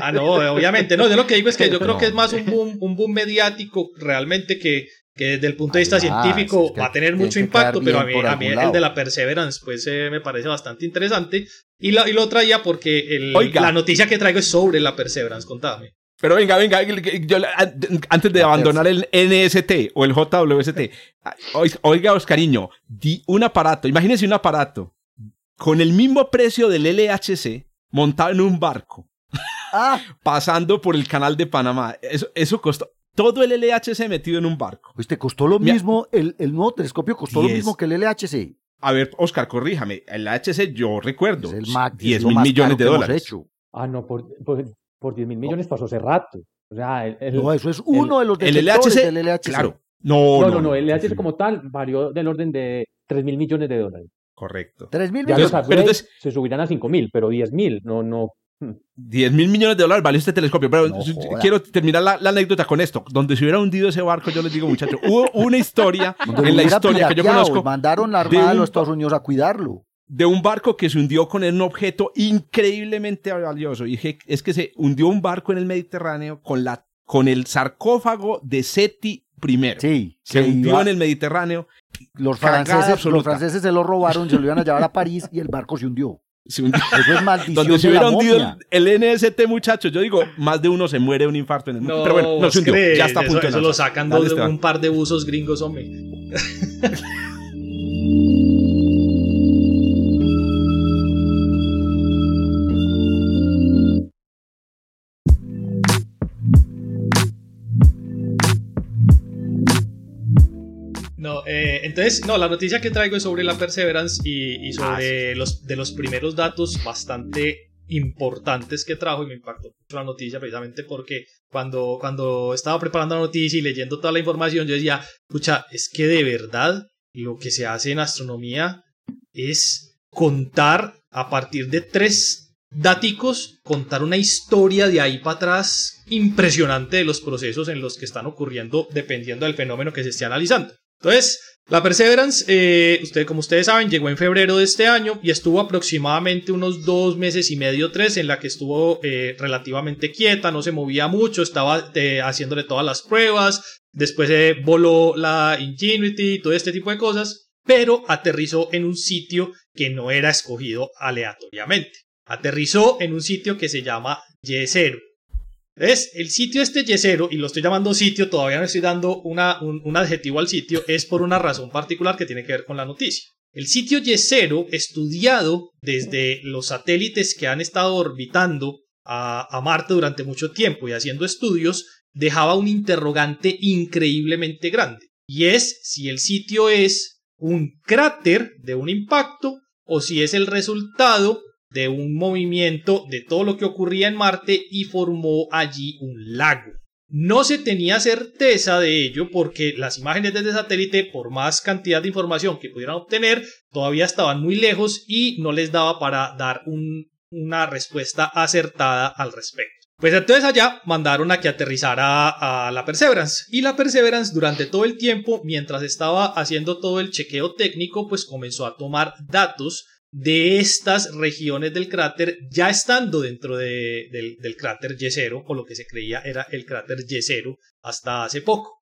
Ah, no, obviamente. No, yo lo que digo es que yo creo No. que es más un boom, un boom mediático realmente que, que desde el punto de vista científico es que va a tener mucho impacto, pero a mí, a el de la Perseverance pues eh, me parece bastante interesante. Y, la, y lo traía porque el- Oiga. la noticia que traigo es sobre la Perseverance, contame. Pero venga, venga, yo- an- antes de abandonar el NST o el JWST, oiga, oiga, Oscariño, di un aparato, imagínense un aparato con el mismo precio del LHC montado en un barco, Ah, pasando por el canal de Panamá. Eso, eso costó todo el LHC metido en un barco. pues te costó lo mismo, el, el nuevo telescopio costó lo Diez. mismo que el LHC. A ver, Oscar, corríjame, el LHC yo recuerdo, Es el Mac, 10 es lo mil millones de dólares. hecho. Ah, no, por, por, por 10 mil millones pasó hace rato. O sea, el, el- No, eso es uno de los El LHC, del LHC. claro. No, no, no, no, el LHC como tal varió del orden de 3 mil millones de dólares. Correcto. Tres mil Ya Pero- los millones. entonces- se subirán a 5 mil, pero 10 mil, no, no. Hmm. 10 mil millones de dólares valió este telescopio. Pero No quiero terminar la, la anécdota con esto. Donde se hubiera hundido ese barco, yo les digo, muchachos, hubo una historia en la historia que yo conozco Mandaron la Armada de un los Estados Unidos a cuidarlo. de un barco que se hundió con un objeto increíblemente valioso. Y dije, es que se hundió un barco en el Mediterráneo con, la, con el sarcófago de Seti primero. Sí. Se hundió iba- en el Mediterráneo. los, franceses, los franceses se lo robaron, se lo iban a llevar a París y el barco se hundió. Se hundió. Eso es maldición Donde se hubiera hundido el, el NST, muchachos, yo digo, más de uno se muere de un infarto en el mundo. No, Pero bueno, no se ¿vos hundió. Ya está a punto Eso, de eso lo sacan Dale, dos, Esteban. un par de buzos gringos, hombre. entonces, no, la noticia que traigo es sobre la Perseverance y, y sobre los, de los primeros datos bastante importantes que trajo y me impactó mucho la noticia precisamente porque cuando, cuando estaba preparando la noticia y leyendo toda la información yo decía, pucha, es que de verdad lo que se hace en astronomía es contar a partir de tres daticos, contar una historia de ahí para atrás impresionante de los procesos en los que están ocurriendo dependiendo del fenómeno que se esté analizando. Entonces, la Perseverance, eh, usted, como ustedes saben, llegó en febrero de este año y estuvo aproximadamente unos dos meses y medio, tres, en la que estuvo eh, relativamente quieta, no se movía mucho, estaba eh, haciéndole todas las pruebas, después eh, voló la Ingenuity y todo este tipo de cosas, pero aterrizó en un sitio que no era escogido aleatoriamente. Aterrizó en un sitio que se llama Y0. Es el sitio este yesero, y lo estoy llamando sitio, todavía no estoy dando una, un, un adjetivo al sitio, es por una razón particular que tiene que ver con la noticia. El sitio yesero, estudiado desde los satélites que han estado orbitando a, a Marte durante mucho tiempo y haciendo estudios, dejaba un interrogante increíblemente grande. Y es si el sitio es un cráter de un impacto o si es el resultado de un movimiento de todo lo que ocurría en Marte y formó allí un lago. No se tenía certeza de ello porque las imágenes desde satélite, por más cantidad de información que pudieran obtener, todavía estaban muy lejos y no les daba para dar un, una respuesta acertada al respecto. Pues entonces allá mandaron a que aterrizara a la Perseverance y la Perseverance durante todo el tiempo, mientras estaba haciendo todo el chequeo técnico, pues comenzó a tomar datos de estas regiones del cráter ya estando dentro de- del, cráter Y0 o lo que se creía era el cráter Y0 hasta hace poco.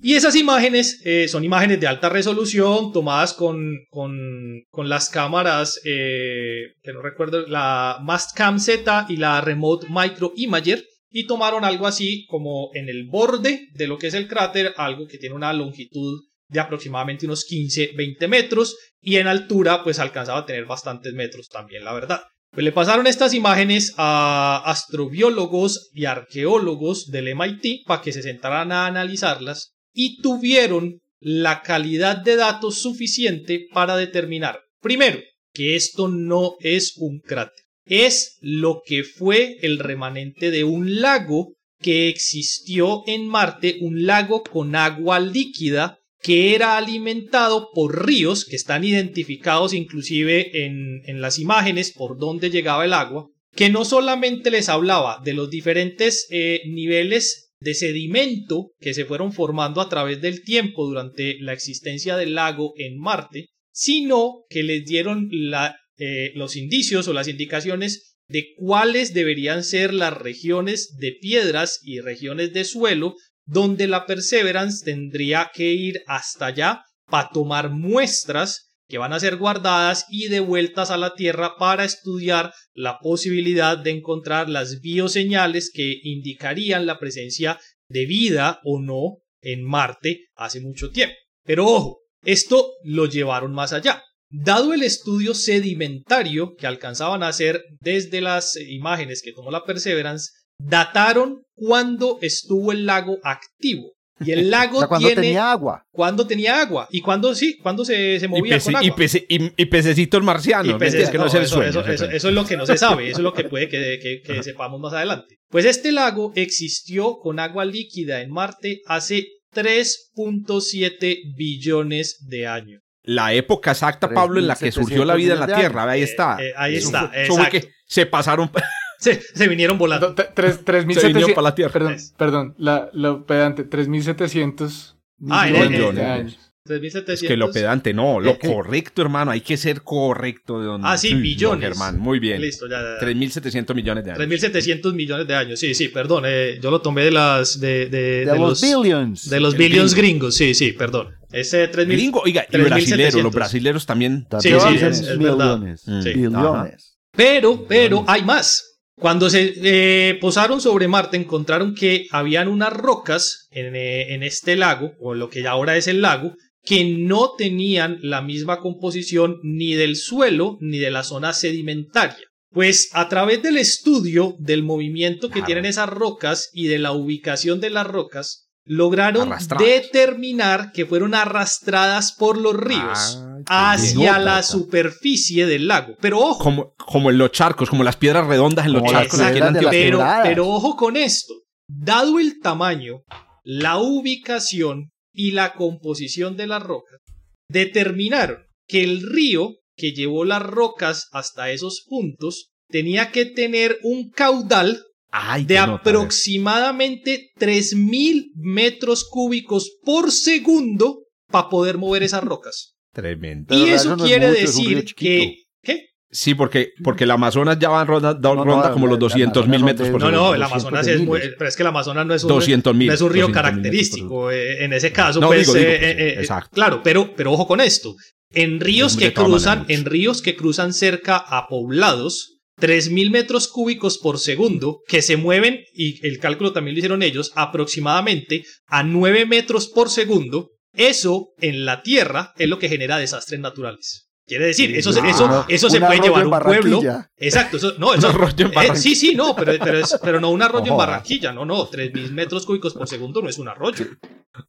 Y esas imágenes eh, son imágenes de alta resolución tomadas con, con, con las cámaras, eh, que no recuerdo, la Mastcam Z y la Remote Micro Imager, y tomaron algo así como en el borde de lo que es el cráter, algo que tiene una longitud de aproximadamente unos 15-20 metros, y en altura pues alcanzaba a tener bastantes metros también, la verdad. Pues le pasaron estas imágenes a astrobiólogos y arqueólogos del MIT para que se sentaran a analizarlas y tuvieron la calidad de datos suficiente para determinar, primero, que esto no es un cráter, es lo que fue el remanente de un lago que existió en Marte, un lago con agua líquida que era alimentado por ríos que están identificados inclusive en, en las imágenes por donde llegaba el agua, que no solamente les hablaba de los diferentes eh, niveles de sedimento que se fueron formando a través del tiempo durante la existencia del lago en Marte, sino que les dieron la, eh, los indicios o las indicaciones de cuáles deberían ser las regiones de piedras y regiones de suelo donde la Perseverance tendría que ir hasta allá para tomar muestras que van a ser guardadas y devueltas a la Tierra para estudiar la posibilidad de encontrar las bioseñales que indicarían la presencia de vida o no en Marte hace mucho tiempo. Pero ojo, esto lo llevaron más allá. Dado el estudio sedimentario que alcanzaban a hacer desde las imágenes que tomó la Perseverance, dataron cuándo estuvo el lago activo. Y el lago O sea, cuando tiene tenía agua. cuándo tenía agua y cuándo sí, cuándo se, se Y, movía pece- con agua. y, pece- y- y pececitos marcianos. Y ¿no? peces- es que no, no, es el eso, sueño. eso- es el eso- sueño. eso es lo que no se sabe, eso es lo que puede que, que- que sepamos más adelante. Pues este lago existió con agua líquida en Marte hace 3.7 billones de años. La época exacta, Pablo, en la que surgió la vida en la 3.700 Tierra. Ahí Eh, está. eh, ahí Eso está, eso exacto. que se pasaron. Se, se vinieron volando. Tre- tres- tres mil Se vino setecientos- para la Tierra. Perdón, perdón, la, lo pedante, 3700 Ah, millones eh, de eh, años. 3.700. Es que lo pedante, no, lo Es que- correcto, hermano. Hay que ser correcto de donde. Ah, sí, billones. Germán, muy bien. Listo, ya. ya. 3.700 millones de años. 3.700 millones de años. Sí, sí, perdón. eh, yo lo tomé de las. De, de, De, de los, billions. De los El billions gringo. gringos. Sí, sí, perdón. Ese 3.000. Gringo, oiga, y 3.700. brasileros, los brasileros también. Sí, dicen es- es verdad. millones. Mm. Sí. Billones. Pero, pero hay más. Cuando se eh, posaron sobre Marte, encontraron que habían unas rocas en, eh, en este lago, o lo que ahora es el lago, que no tenían la misma composición ni del suelo ni de la zona sedimentaria. Pues a través del estudio del movimiento que tienen esas rocas y de la ubicación de las rocas, lograron Arrastradas. determinar que fueron arrastradas por los ríos Ay, qué hacia bien. la superficie del lago. Pero ojo, Como, como en los charcos, como las piedras redondas en los charcos aquí en pero, pero ojo con esto. Dado el tamaño, la ubicación y la composición de las rocas, determinaron que el río que llevó las rocas hasta esos puntos tenía que tener un caudal Ay, de aproximadamente 3.000 metros cúbicos por segundo para poder mover esas rocas. Tremendo. Y eso eso no es quiere es decir que... ¿Qué? Sí, porque, porque el Amazonas ya va en ronda, da- No, no, ronda como la- los la 200 mil metros por No, segundo. no, el 200 Amazonas es muy... Pero es que el Amazonas no es un... 200 mil. no es un río 200 mil metros por característico eh, en ese caso, No, pues, digo, digo, eh, pues, eh, exacto. claro, pero, pero ojo con esto. En ríos que cruzan, maneras en ríos que cruzan cerca a poblados, 3.000 metros cúbicos por segundo, que se mueven, y el cálculo también lo hicieron ellos, aproximadamente a 9 metros por segundo, eso en la Tierra es lo que genera desastres naturales. Quiere decir, eso, se- Ah, eso, eso se puede llevar en un pueblo. Exacto, eso, no, eso, Un arroyo en eh, Barranquilla. sí, sí, no, pero, pero, es- pero no un arroyo en No. Barranquilla, no, no, 3.000 metros cúbicos por segundo no es un arroyo.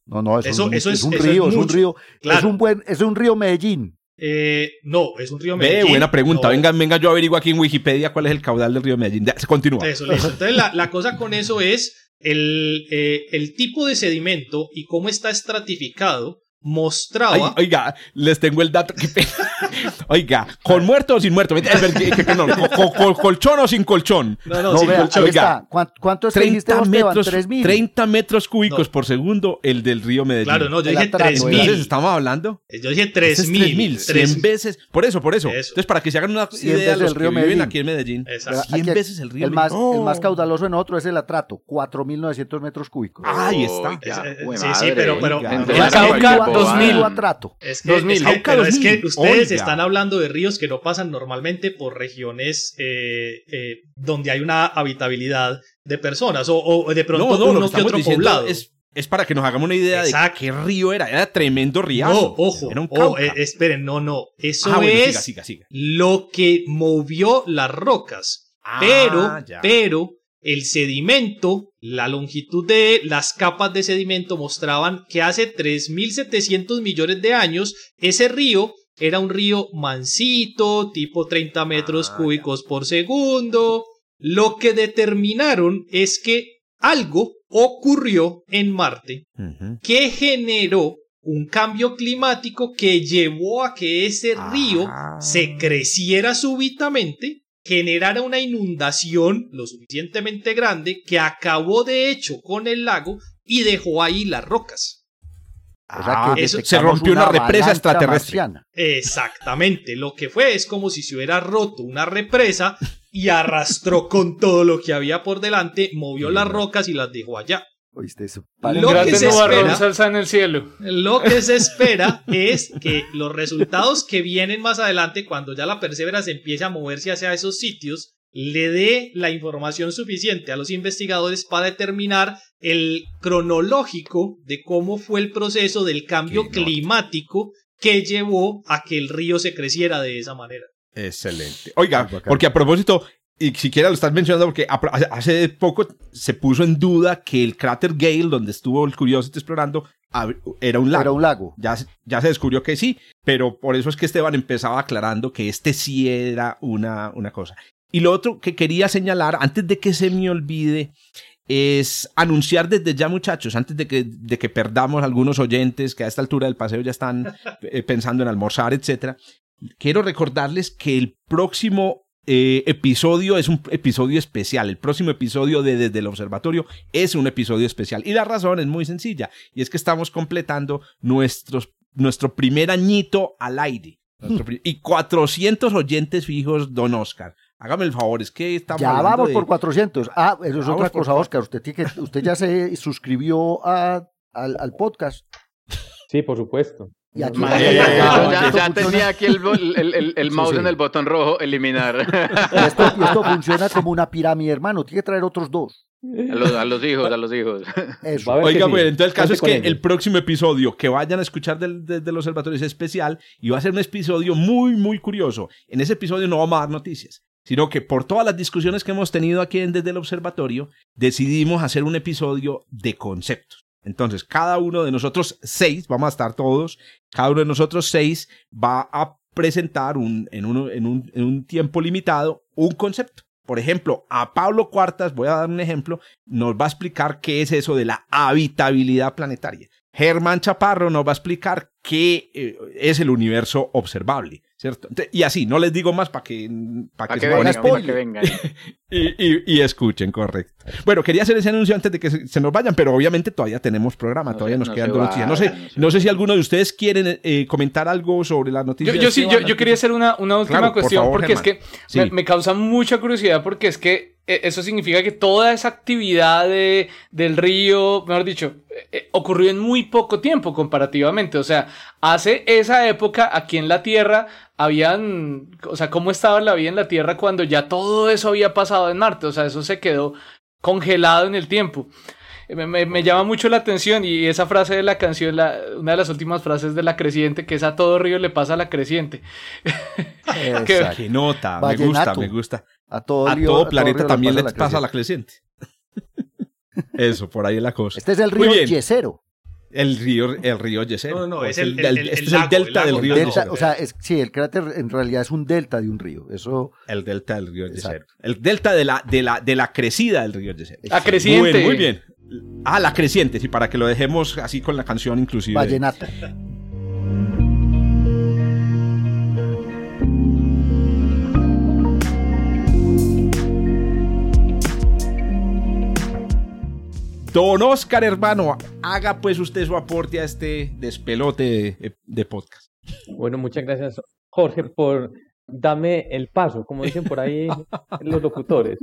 No, no, eso, Eso- es, un río, es, un río. Es un buen, es un río Medellín. Eh, no, es un río Ve, Medellín. buena pregunta. No. Venga, venga, yo averiguo aquí en Wikipedia cuál es el caudal del río Medellín. Se continúa. Eso, listo. Entonces, la, la cosa con eso es el, eh, el tipo de sedimento y cómo está estratificado Ay, mostraba. oiga, les tengo el dato. Oiga, ¿con muerto o sin muerto? Es que- que- que no, con, con- con colchón o sin colchón? no, no, No, sin vea, colchón. ahí Oiga, está. ¿Cuán- ¿Cuánto es que dijiste 30 vos, Esteban? metros, 3.000. 30 metros cúbicos No. por segundo el del río Medellín. Claro, no, yo El dije atraco, Entonces, 3000. estamos hablando. Yo dije Ese es 3000. 3000, 100 veces. Por eso, por eso. Eso. Entonces, para que se hagan una 100 idea veces los el que río viven Medellín. aquí en Medellín. Exacto. 100 Aquí- veces el río El más, Medellín. el más Oh. caudaloso en otro es el atrato, 4.900 metros cúbicos. Ahí está. Oiga, Es- eh, jue sí, sí, madre, pero- pero- pero- Entonces, El la Cauca, gente Río- 2000. Río atrato. Es que, 2000. es que- pero es 2000. que ustedes Oiga. están hablando de ríos que no pasan normalmente por regiones eh, eh, donde hay una habitabilidad de personas o, o de pronto No, no, lo uno que otro diciendo poblado. es, es para que nos hagamos una idea Exacto. de qué río era. Era tremendo no, riazo. ojo, Era un ojo, Cauca. eh, esperen, no, no. Eso ah, bueno, es siga, siga, siga. lo que movió las rocas. Ah, pero, ya. pero el sedimento, la longitud de las capas de sedimento mostraban que hace 3.700 millones de años ese río era un río mansito, tipo 30 metros Ah, cúbicos por segundo. Lo que determinaron es que algo ocurrió en Marte que generó un cambio climático que llevó a que ese río Ah. se creciera súbitamente, generara una inundación lo suficientemente grande que acabó de hecho con el lago y dejó ahí las rocas. O sea que Ah, eso- se rompió una, represa extraterrestre. marciana. Exactamente, lo que fue es como si se hubiera roto una represa y arrastró con todo lo que había por delante, movió las rocas y las dejó allá. ¿Oíste eso? Lo Un que grande se espera- salsa en el cielo. Lo que se espera es que los resultados que vienen más adelante, cuando ya la Perseverance empiece a moverse hacia esos sitios, le dé la información suficiente a los investigadores para determinar el cronológico de cómo fue el proceso del cambio climático que llevó a que el río se creciera de esa manera. Excelente. Oiga, porque a propósito, y siquiera lo estás mencionando porque hace- poco se puso en duda que el cráter Gale, donde estuvo el Curiosity explorando, era un lago. Era un lago. Ya, se- ya se descubrió que sí, pero por eso es que Esteban empezaba aclarando que este sí era una, una cosa. Y lo otro que quería señalar, antes de que se me olvide, es anunciar desde ya, muchachos, antes de que, de que perdamos algunos oyentes que a esta altura del paseo ya están eh, pensando en almorzar, etcétera. Quiero recordarles que el próximo eh, episodio es un episodio especial. El próximo episodio de Desde el Observatorio es un episodio especial. Y la razón es muy sencilla. Y es que estamos completando nuestros, nuestro primer añito al aire. Y 400 oyentes fijos, don Oscar. Hágame el favor, es que estamos Ya vamos de- por 400. Ah, eso es Vamos otra cosa. Oscar. Usted, tiene que, usted ya se suscribió a, al, al podcast. Sí, por supuesto. Y aquí- Madre, Ya, tenía aquí el, bo- el, el- el Sí, mouse sí. en el botón rojo, eliminar. Y esto, y esto funciona como una pirámide, hermano. Tiene que traer otros dos. A los, a los hijos, a los hijos. Eso. Oiga, sí. pues entonces el caso es que el próximo episodio que vayan a escuchar del, de- del observatorio es especial y va a ser un episodio muy, muy curioso. En ese episodio no vamos a dar noticias, sino que por todas las discusiones que hemos tenido aquí en desde el observatorio, decidimos hacer un episodio de conceptos. Entonces, cada uno de nosotros seis, vamos a estar todos, cada uno de nosotros seis va a presentar un, en, uno, en, un, en un tiempo limitado un concepto. Por ejemplo, a Pablo Cuartas, voy a dar un ejemplo, nos va a explicar qué es eso de la habitabilidad planetaria. Germán Chaparro nos va a explicar qué eh, es el universo observable, ¿cierto? Y así, no les digo más para que, para Para que, que vengan, vengan. y, y- y escuchen, correcto. Bueno, quería hacer ese anuncio antes de que se, se nos vayan, pero obviamente todavía tenemos programa, No todavía nos no quedan dos noticias. No sé, no sé si alguno de ustedes quieren eh, comentar algo sobre las Yo, noticias. yo sí, yo, yo quería hacer una, una última Claro, por cuestión favor, porque es que Germán. Sí. me, me causa mucha curiosidad porque es que eh, eso significa que toda esa actividad de, del río, mejor dicho, eh, eh, ocurrió en muy poco tiempo comparativamente. O sea, hace esa época aquí en la Tierra habían, o sea, cómo estaba la vida en la Tierra cuando ya todo eso había pasado en Marte. O sea, eso se quedó congelado en el tiempo. Me, me- me llama mucho la atención y esa frase de la canción, la- una de las últimas frases de la creciente, que es a todo río le pasa a la creciente. Qué nota, me gusta, me gusta. A todo, A río- todo a planeta río también le la pasa la creciente. Eso, por ahí es la cosa. Este es el río. Yesero. El río, el río Yeser. No, no, es el- del- el- el- este el es lago, el delta el del río el Delta, Yeser. o sea, es, sí, el cráter en realidad es un delta de un río. Eso, El delta del río Yeser. Exacto. El delta de la, de la, de la crecida del río Yeser. La creciente. Muy, muy bien. Ah, la creciente, sí, para que lo dejemos así con la canción inclusive. vallenato. Don Oscar, hermano, haga pues usted su aporte a este despelote de, de podcast. Bueno, muchas gracias, Jorge, por darme el paso, como dicen por ahí los locutores.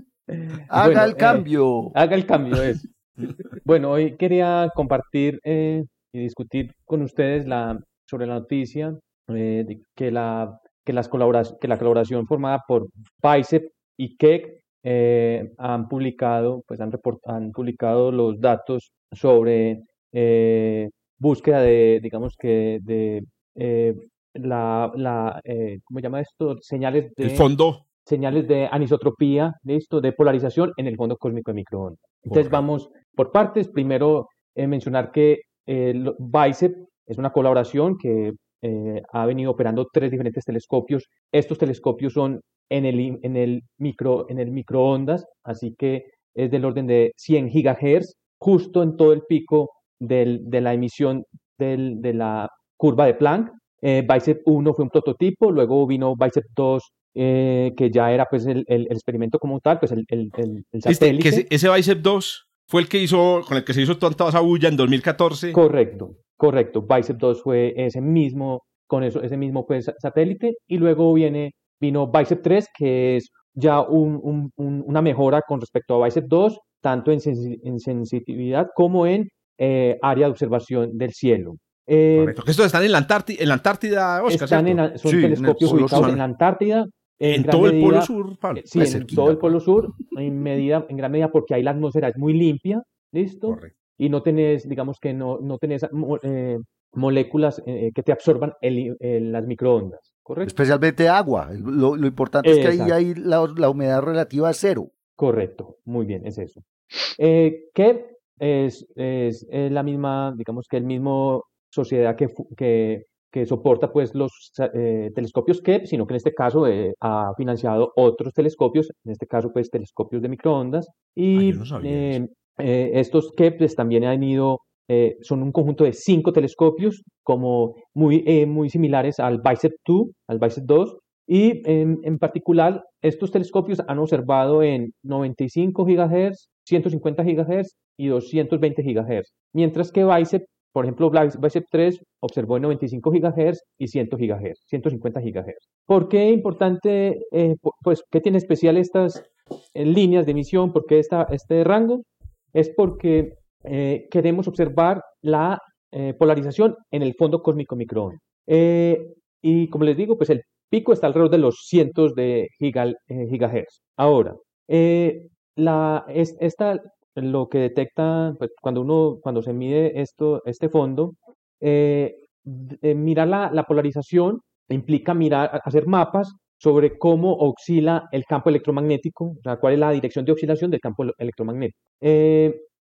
Haga Bueno, el eh, cambio. Haga el cambio, es. Bueno, hoy quería compartir eh, y discutir con ustedes la, sobre la noticia eh, de que, la, que, las que la colaboración formada por Bicep y Keck eh, han publicado, pues han, han publicado los datos sobre eh, búsqueda de, digamos que, de eh, la, la eh, ¿cómo se llama esto? Señales de El fondo. señales de anisotropía, listo, de polarización en el fondo cósmico de microondas. Entonces Correcto. vamos por partes. Primero eh, mencionar que eh, BICEP es una colaboración que eh, ha venido operando tres diferentes telescopios. Estos telescopios son en el, en el, micro, en el microondas, así que es del orden de 100 gigahertz, justo en todo el pico del- de la emisión del- de la curva de Planck. Eh, Bicep 1 fue un prototipo, luego vino Bicep 2, eh, que ya era pues el, el- el experimento como tal, pues el, el, el- ¿Viste satélite. que ese, ese Bicep 2 fue el que hizo, con el que se hizo tanta bulla en 2014? Correcto, correcto. Bicep 2 fue ese mismo, con eso, ese mismo pues, satélite, y luego viene, vino Bicep 3, que es ya un- un- un- una mejora con respecto a Bicep 2, tanto en, en sensitividad como en eh, área de observación del cielo. Eh, Correcto. Que estos están en la, Antárti- en la Antártida, Oscar. están en, son Sí, telescopios ubicados Sur. en la Antártida. En todo el Polo Sur, Pablo. Sí, en cerquita, todo el. Polo Sur, en medida, en gran medida porque ahí la atmósfera es muy limpia, ¿listo? Correcto. Y no tenés, digamos que no, no tenés eh, moléculas eh, que te absorban el- el- las microondas, ¿correcto? Especialmente agua. Lo, lo importante es que ahí, ahí la, la humedad relativa es cero. Correcto, muy bien, es eso. Eh, que es, es, es la misma, digamos que el mismo sociedad que, que, que soporta pues los eh, telescopios KEP, sino que en este caso eh, ha financiado otros telescopios, en este caso pues telescopios de microondas. Y no eh, eh, estos KEP pues, también han ido, eh, son un conjunto de cinco telescopios como muy, eh, muy similares al BICEP 2, al BICEP 2, y en, en particular, estos telescopios han observado en 95 GHz, 150 GHz y 220 GHz. Mientras que BICEP, por ejemplo, BICEP 3 observó en 95 GHz y 100 GHz, 150 GHz. ¿Por qué importante? eh, pu- pues, ¿qué tiene especial estas eh, líneas de emisión? ¿Por qué esta, este rango? Es porque eh, queremos observar la eh, polarización en el fondo cósmico microondas. Eh, y como les digo, pues el pico está alrededor de los cientos de giga- gigahertz. Ahora, esta, lo que detecta, pues, cuando uno, cuando se mide esto, este fondo, mirar la, la polarización implica mirar, hacer mapas sobre cómo oscila el campo electromagnético, o sea, cuál es la dirección de oscilación del campo ele- electromagnético.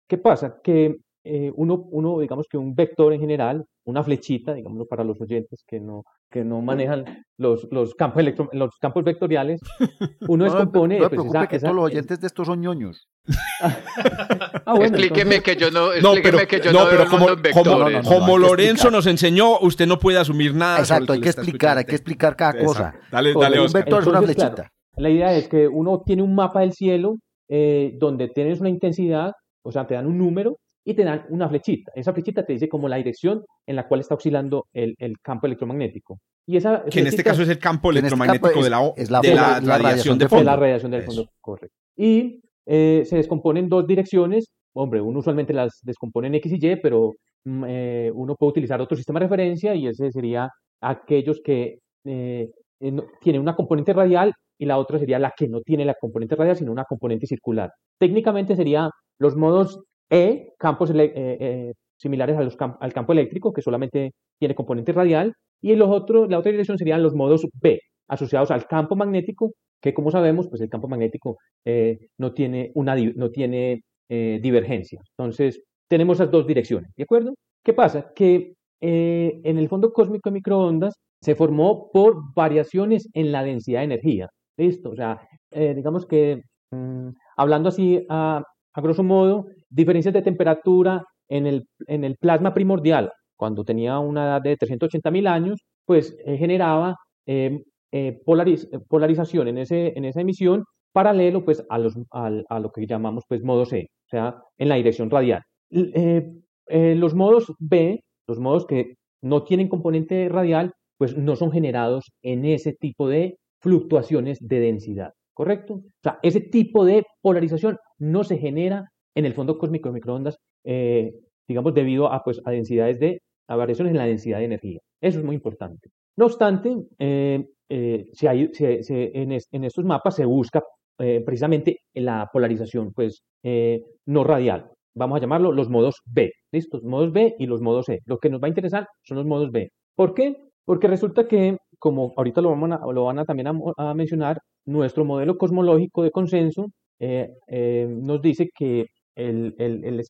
¿Qué pasa? Que eh, uno, uno, digamos que un vector en general, una flechita, digámoslo para los oyentes que no, que no manejan los, los, campos, electro- los campos vectoriales, uno No, descompone... no me pues, preocupe esa- que esa- todos los oyentes de estos son ñoños. Ah, bueno, explíqueme entonces- que yo no, No, explíqueme pero, que yo no, no, pero como, como, no, no, Lorenzo nos enseñó, usted no puede asumir nada. sobre Exacto, hay que explicar, hay que explicar cada Exacto. cosa. Dale, dale, Un Oscar. vector es una claro, flechita. La idea es que uno tiene un mapa del cielo eh, donde tienes una intensidad, o sea, te dan un número y te dan una flechita. Esa flechita te dice como la dirección en la cual está oscilando el, el campo electromagnético. Y esa Que en este caso es el campo este electromagnético campo es- de la, o- es la de la la radiación de de de fondo. la radiación del Eso. fondo, correcto. Y eh, se descompone en dos direcciones. Hombre, uno usualmente las descompone en X y Y, pero mm, eh, uno puede utilizar otro sistema de referencia y ese sería aquellos que eh, eh, tienen una componente radial y la otra sería la que no tiene la componente radial, sino una componente circular. Técnicamente sería los modos E, campos eh, eh, similares a los cam- al campo eléctrico, que solamente tiene componente radial, y los otros, la otra dirección serían los modos B, asociados al campo magnético, que como sabemos, pues el campo magnético eh, no tiene, una, no tiene divergencia. Entonces, tenemos esas dos direcciones, ¿de acuerdo? ¿Qué pasa? Que en el fondo cósmico de microondas se formó por variaciones en la densidad de energía. ¿Listo? O sea, eh, digamos que mm, hablando así a, a, grosso modo, diferencias de temperatura en el, en el plasma primordial, cuando tenía una edad de 380 mil años, pues eh, generaba em, polariz polarización en, ese, en esa emisión paralelo pues a, los, a, a, lo que llamamos pues modo C, o sea, en la dirección radial. los modos B los modos que no tienen componente radial, pues no son generados en ese tipo de fluctuaciones de densidad, ¿correcto? O sea, ese tipo de polarización no se genera en el fondo cósmico de microondas, eh, digamos, debido a, pues, a densidades de, a variaciones en la densidad de energía. Eso es muy importante. No obstante, eh, eh, si hay, en, en, estos mapas se busca precisamente la polarización pues, no radial, vamos a llamarlo los modos B, ¿listos? Modos B y los modos E. Lo que nos va a interesar son los modos B. ¿Por qué? Porque resulta que, como ahorita lo, van a, lo van a también a, mencionar, nuestro modelo cosmológico de consenso eh, eh, nos dice que el, el,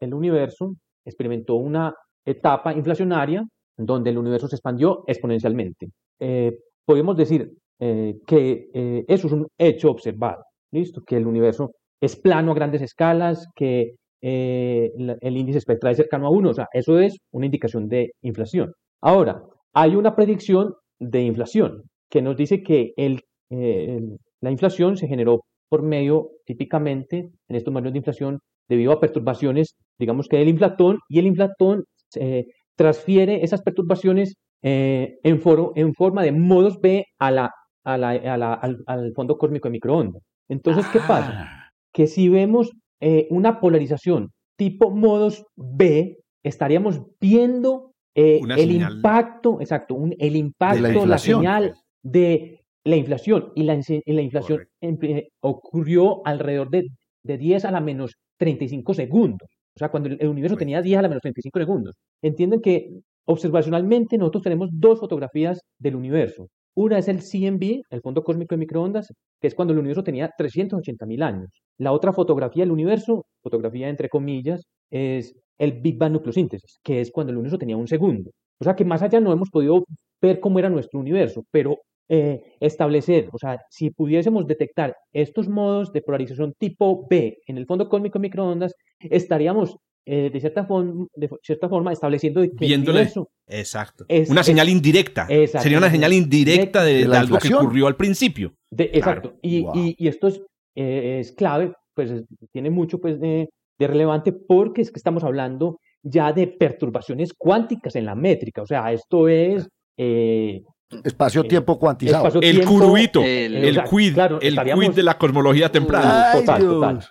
el, universo experimentó una etapa inflacionaria donde el universo se expandió exponencialmente. Eh, podemos decir que eso es un hecho observado, ¿listo? Que el universo es plano a grandes escalas, que eh, el índice espectral es cercano a 1, o sea, eso es una indicación de inflación. Ahora, hay una predicción de inflación que nos dice que el, eh, la inflación se generó por medio, típicamente, en estos modelos de inflación, debido a perturbaciones, digamos que del inflatón, y el inflatón eh, transfiere esas perturbaciones en, foro, en forma de modos B a la, a la, al, al, fondo cósmico de microondas. Entonces, ¿qué pasa? Que si vemos eh, una polarización tipo modos B, estaríamos viendo eh, el impacto, exacto, el impacto, la, señal de la inflación. Y la, la inflación eh, ocurrió alrededor de, de 10 a la menos 35 segundos. O sea, cuando el universo tenía 10 a la menos 35 segundos. Entienden que observacionalmente nosotros tenemos dos fotografías del universo. Una es el CMB, el fondo cósmico de microondas, que es cuando el universo tenía 380 mil años. La otra fotografía del universo, fotografía entre comillas, es el Big Bang nucleosíntesis, que es cuando el universo tenía un segundo. O sea que más allá no hemos podido ver cómo era nuestro universo, pero eh, establecer, o sea, si pudiésemos detectar estos modos de polarización tipo B en el fondo cósmico de microondas, estaríamos eh, de, cierta forma, de cierta forma estableciendo que Viéndole, exacto. una señal indirecta. Sería una señal indirecta de, algo que ocurrió al principio. exacto. Y, y, esto es, eh, es, clave, pues tiene mucho pues, de, de, relevante porque es que estamos hablando ya de perturbaciones cuánticas en la métrica. O sea, esto es... Eh, Espacio-tiempo cuantizado. el curuito, el, el, quid, el quid de la cosmología temprana. total, total.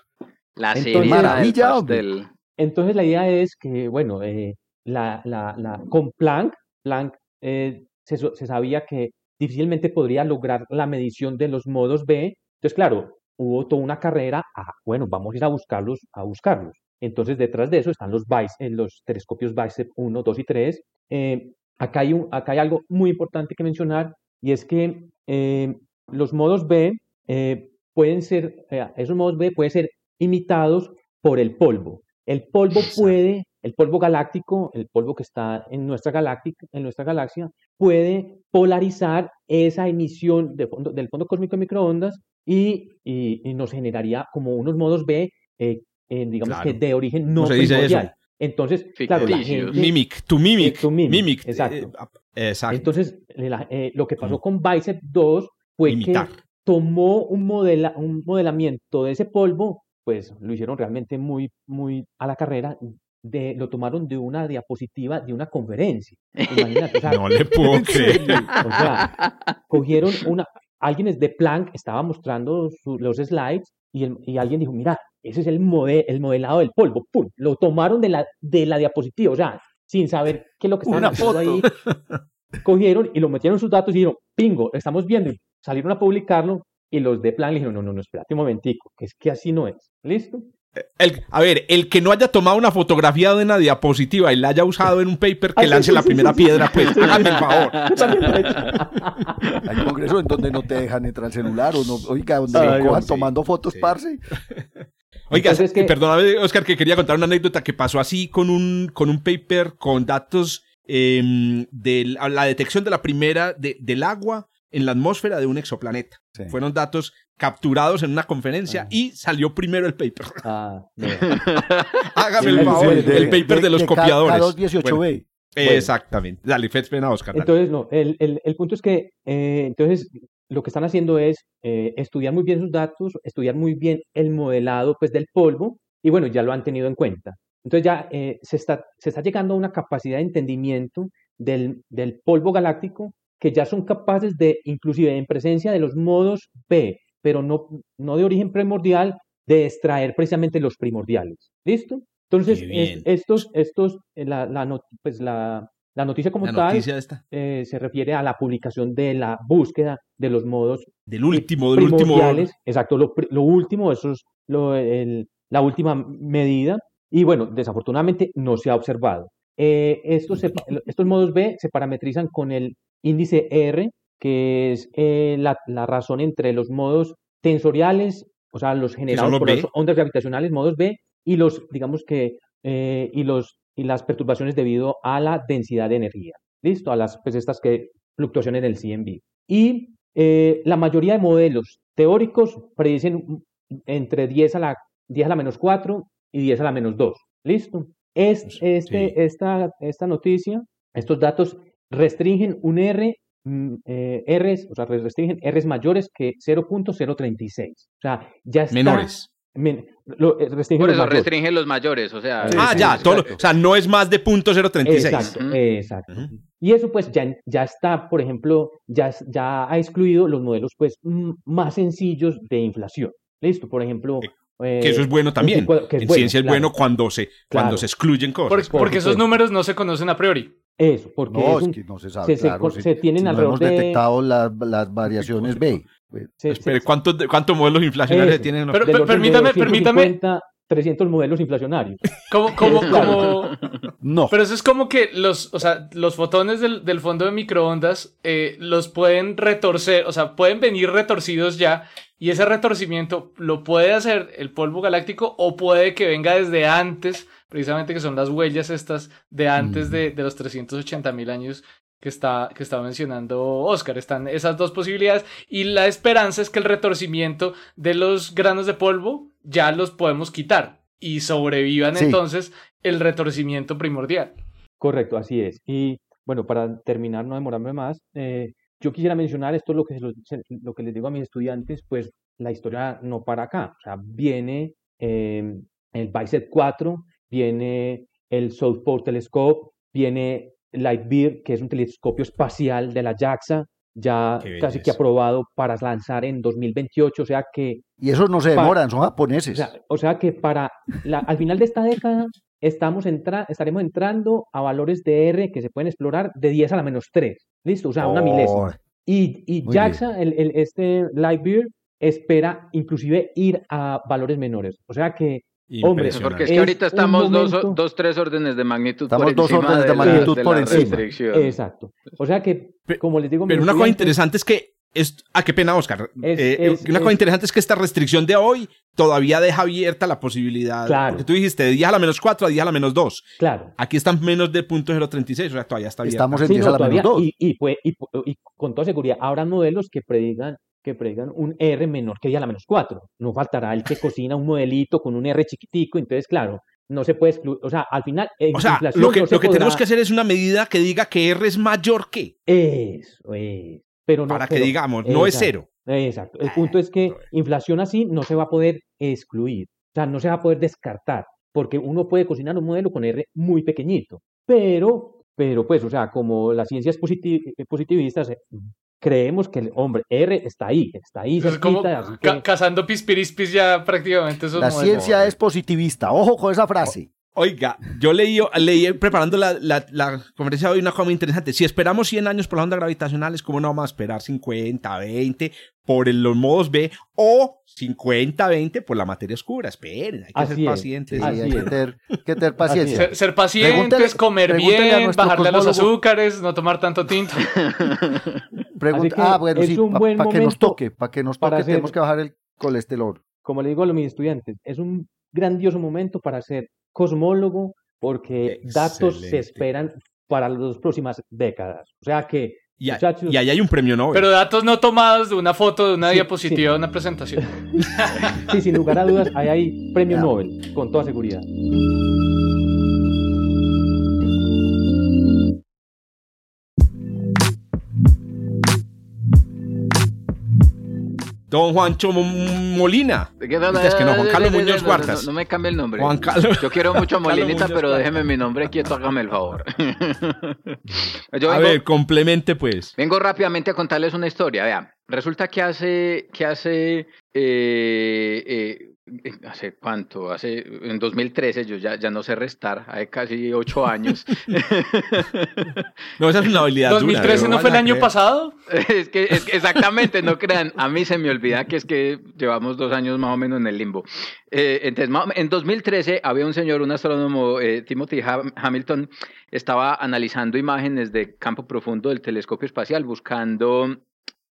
La maravilla del entonces la idea es que, bueno, eh, la, con Planck, Planck eh, se, sabía que difícilmente podría lograr la medición de los modos B. Entonces, claro, hubo toda una carrera, ah, bueno, vamos a ir a buscarlos, a buscarlos. Entonces, detrás de eso están los, en los telescopios BICEP 1, 2 y 3. Eh, acá, hay un, acá hay algo muy importante que mencionar y es que los modos B pueden ser, esos modos B pueden ser imitados por el polvo. El polvo puede, el polvo galáctico, el polvo que está en nuestra, galáctica, en nuestra galaxia, puede polarizar esa emisión de fondo, del fondo cósmico de microondas y, y, nos generaría como unos modos B, eh, digamos que de origen no primordial. Entonces, claro, la gente, mimic, tu mimic, tu mimic, exacto. Eh, exacto. Entonces, eh, lo que pasó con Bicep 2 fue que tomó un, modela, un modelamiento de ese polvo pues lo hicieron realmente muy, muy a la carrera. De, lo tomaron de una diapositiva de una conferencia. Imagínate, no le puedo creer. O sea, cogieron una, alguien de Planck estaba mostrando los slides y, el, y, alguien dijo, mira, ese es el, el modelado del polvo. ¡Pum! Lo tomaron de la, de la diapositiva, o sea, sin saber qué es lo que estaban haciendo ahí. Cogieron y lo metieron sus datos y dijeron, pingo, estamos viendo. Y salieron a publicarlo y los de plan le dijeron, no, no, no, espérate un momentico, que es que así no es. ¿Listo? El, a ver, el que no haya tomado una fotografía de una diapositiva y la haya usado en un paper, que lance la primera piedra, pues, hágame el favor. Hay congresos en donde no te dejan entrar el celular o no, oiga, donde cojan tomando fotos, parce. Oiga, Entonces, que- perdóname, Oscar, que quería contar una anécdota que pasó así con un, con un paper con datos em, de la la detección de la primera de- del agua en la atmósfera de un exoplaneta. Sí. Fueron datos capturados en una conferencia Ah. y salió primero el paper. Ah, no. Hágame el favor, el paper de, los copiadores. K218B. Bueno, Exactamente. Dale, Fetch, pena, Oscar. dale. Entonces, no, el, el, el punto es que, eh, entonces, lo que están haciendo es eh, estudiar muy bien sus datos, estudiar muy bien el modelado, pues, del polvo, y bueno, ya lo han tenido en cuenta. Entonces ya eh, se está, se está llegando a una capacidad de entendimiento del, del polvo galáctico que ya son capaces de, inclusive en presencia de los modos B, pero no, no de origen primordial, de extraer precisamente los primordiales. ¿Listo? Entonces, es- estos, estos, eh, la, la, pues la, la noticia como La tal noticia eh, se refiere a la publicación de la búsqueda de los modos Del último, del último. Exacto, lo, lo último, eso es lo, el- la última medida. Y bueno, desafortunadamente no se ha observado. Eh, estos, se estos modos B se parametrizan con el índice R, que es eh, la, la razón entre los modos tensoriales, o sea, los generados los por B? las ondas gravitacionales, modos B, y los, digamos que, eh, y los, y las perturbaciones debido a la densidad de energía. ¿Listo? A las, pues estas que, fluctuaciones del CMB. Y eh, la mayoría de modelos teóricos predicen entre 10 a la, 10 a la menos 4 y 10 a la menos 2. ¿Listo? Es, este, Sí. esta, esta noticia, estos datos restringen un R, mm, eh, Rs, o sea, restringen Rs mayores que 0.036. O sea, ya está... Menores. men- lo, eh, restringen Por los eso mayores. restringen los mayores, o sea. Sí, ah, sí, ya, todo o sea, no es más de punto 036. Exacto, exacto. Y eso pues ya, ya está, por ejemplo, ya, ya ha excluido los modelos pues mm, más sencillos de inflación. Listo, por ejemplo. Que eso es eh, bueno también. que es en bueno, ciencia es claro. bueno cuando se, cuando Claro. se excluyen cosas. Porque, por porque esos números no se conocen a priori. Eso, porque No, es es un- que no se sabe, se- claro, se tienen si no alrededor hemos de- detectado las, las variaciones B. Espere, ¿cuántos, cuántos modelos inflacionarios Eso. tienen? los- Pero- permítame- 250, 300 modelos inflacionarios. No. Pero eso es como que los, o sea, los fotones del, del fondo de microondas eh, los pueden retorcer, o sea, pueden venir retorcidos ya, y ese retorcimiento lo puede hacer el polvo galáctico o puede que venga desde antes, precisamente que son las huellas estas de antes Mm. de, de los 380 mil años que está, que está mencionando Oscar. Están esas dos posibilidades y la esperanza es que el retorcimiento de los granos de polvo ya los podemos quitar y sobrevivan Sí. entonces el retorcimiento primordial. Correcto, así es. Y bueno, para terminar, no demorarme más, eh, yo quisiera mencionar esto, lo que, lo que les digo a mis estudiantes, pues la historia no para acá. O sea, viene eh, el BICEP 4, viene el Southport Telescope, viene Lightbeer, que es un telescopio espacial de la JAXA, ya casi que aprobado para lanzar en 2028, o sea que Y esos no se demoran, son o japoneses. sea, o sea que para la, al final de esta década estamos entra, estaremos entrando a valores de R que se pueden explorar de 10 a la menos 3. ¿Listo? O sea, una Oh, milésima. Y, y JAXA, el, el- este Lightbeer, espera inclusive ir a valores menores. O sea que, hombre. Porque es que ahorita estamos dos, momento- dos, tres órdenes de magnitud Estamos por dos órdenes de magnitud de por la encima. restricción. exacto. O sea que, como les digo, Pero una cosa interesante es que. Es, ah, qué pena, Oscar. Es- Eh, es- una cosa es- interesante es que esta restricción de hoy todavía deja abierta la posibilidad. Claro. Porque tú dijiste de 10 a la menos 4 a 10 a la menos 2. Claro. Aquí están menos de punto .036, o sea, todavía está abierta. Estamos en Sí, 10 no, a la menos todavía, 2. y, y, pues- y, y con toda seguridad habrá modelos que predigan que predigan un R menor que 10 a la menos 4. No faltará el que cocina un modelito con un R chiquitico, entonces claro, no se puede excluir, o sea, al final en O sea, lo que, no se lo que tenemos que hacer es una medida que diga que R es mayor que, Eso es. Pero no, para que digamos, no es cero. Exacto. El punto es que inflación así no se va a poder excluir, o sea, no se va a poder descartar, porque uno puede cocinar un modelo con R muy pequeñito, pero, pero pues, o sea, como las ciencias positi- positivistas, eh, creemos que el hombre R está ahí, está ahí Es como que- cazando pispirispis ya prácticamente esos La modelos. ciencia es positivista. Ojo con esa frase. Oiga, yo leí, leí preparando la, la, la conferencia de hoy una cosa muy interesante. Si esperamos 100 años por las ondas gravitacionales, ¿cómo no vamos a esperar 50, 20 por el- los modos B o 50, 20 por la materia oscura? Esperen, hay que Así ser es. pacientes. Sí, hay que tener, que paciencia. Ser, ser pacientes, comer a bien, nuestro bajarle a los azúcares, no tomar tanto tinto. Pregunta, ah, bueno, sí, para que nos toque, para que nos toque hacer- tenemos que bajar el colesterol. como le digo a los mis estudiantes, es un grandioso momento para ser cosmólogo porque datos se esperan para las dos próximas décadas. O sea que, Y, a- muchachos, y ahí hay un premio Nobel. Pero datos no tomados de una foto, de una Sí, diapositiva, sí. de una presentación. sí, sin lugar a dudas, ahí hay premio. Nobel, con toda seguridad. Don Juancho Mo- Molina. ¿De qué no, Es que no, Juan Carlos Muñoz Cuartas. No, no me cambie el nombre. Juan Carlos. Yo quiero mucho a Molinita, pero déjeme mi nombre quieto, hágame el favor. Yo A vengo, ver, complemente pues. vengo rápidamente a contarles una historia. Vean, resulta que hace, que hace, eh, eh, hace cuánto, hace, en 2013, yo ya, ya no sé restar, hace casi ocho años. No, esa es una habilidad dura, 2013 no van fue el año creer. pasado. Es que, es que exactamente, no crean, a mí se me olvida que es que llevamos dos años más o menos en el limbo. Eh, entonces, en 2013 había un señor, un astrónomo, eh, Timothy Ham- Hamilton, estaba analizando imágenes de campo profundo del telescopio espacial, buscando,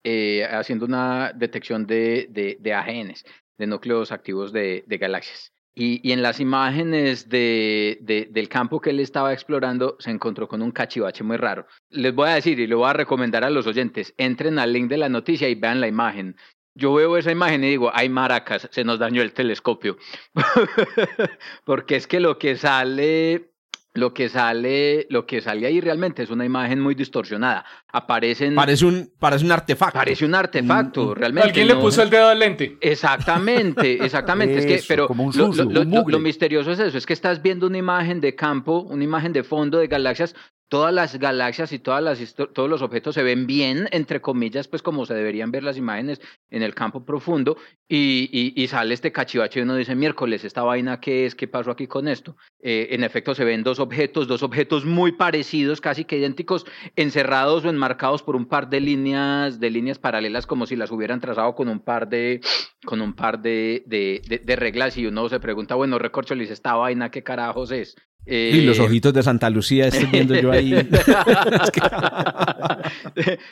eh, haciendo una detección de, de, de AGNs, de núcleos activos de, de galaxias. Y, y en las imágenes de, de- del campo que él estaba explorando se encontró con un cachivache muy raro. Les voy a decir y le voy a recomendar a los oyentes, entren al link de la noticia y vean la imagen. Yo veo esa imagen y digo, ay maracas, se nos dañó el telescopio. Porque es que lo que sale, lo que sale, lo que sale ahí realmente es una imagen muy distorsionada. Aparecen, Parece un, parece un artefacto. parece un artefacto, realmente. Alguien le puso el dedo al lente. Exactamente, exactamente. es que, pero como un lo, sucio, lo- lo- un lo- mugre. lo misterioso es eso, es que estás viendo una imagen de campo, una imagen de fondo de galaxias. Todas las galaxias y todas las, todos los objetos se ven bien, entre comillas, pues como se deberían ver las imágenes en el campo profundo, y, y- y sale este cachivache y uno dice, miércoles, ¿esta vaina qué es? ¿Qué pasó aquí con esto? Eh, en efecto, se ven dos objetos, dos objetos muy parecidos, casi que idénticos, encerrados o enmarcados por un par de líneas, de líneas paralelas, como si las hubieran trazado con un par de, con un par de, de, de- de reglas, y uno se pregunta, bueno, recorcholis, ¿esta vaina qué carajos es? Y los Eh, ojitos de Santa Lucía estoy viendo yo ahí.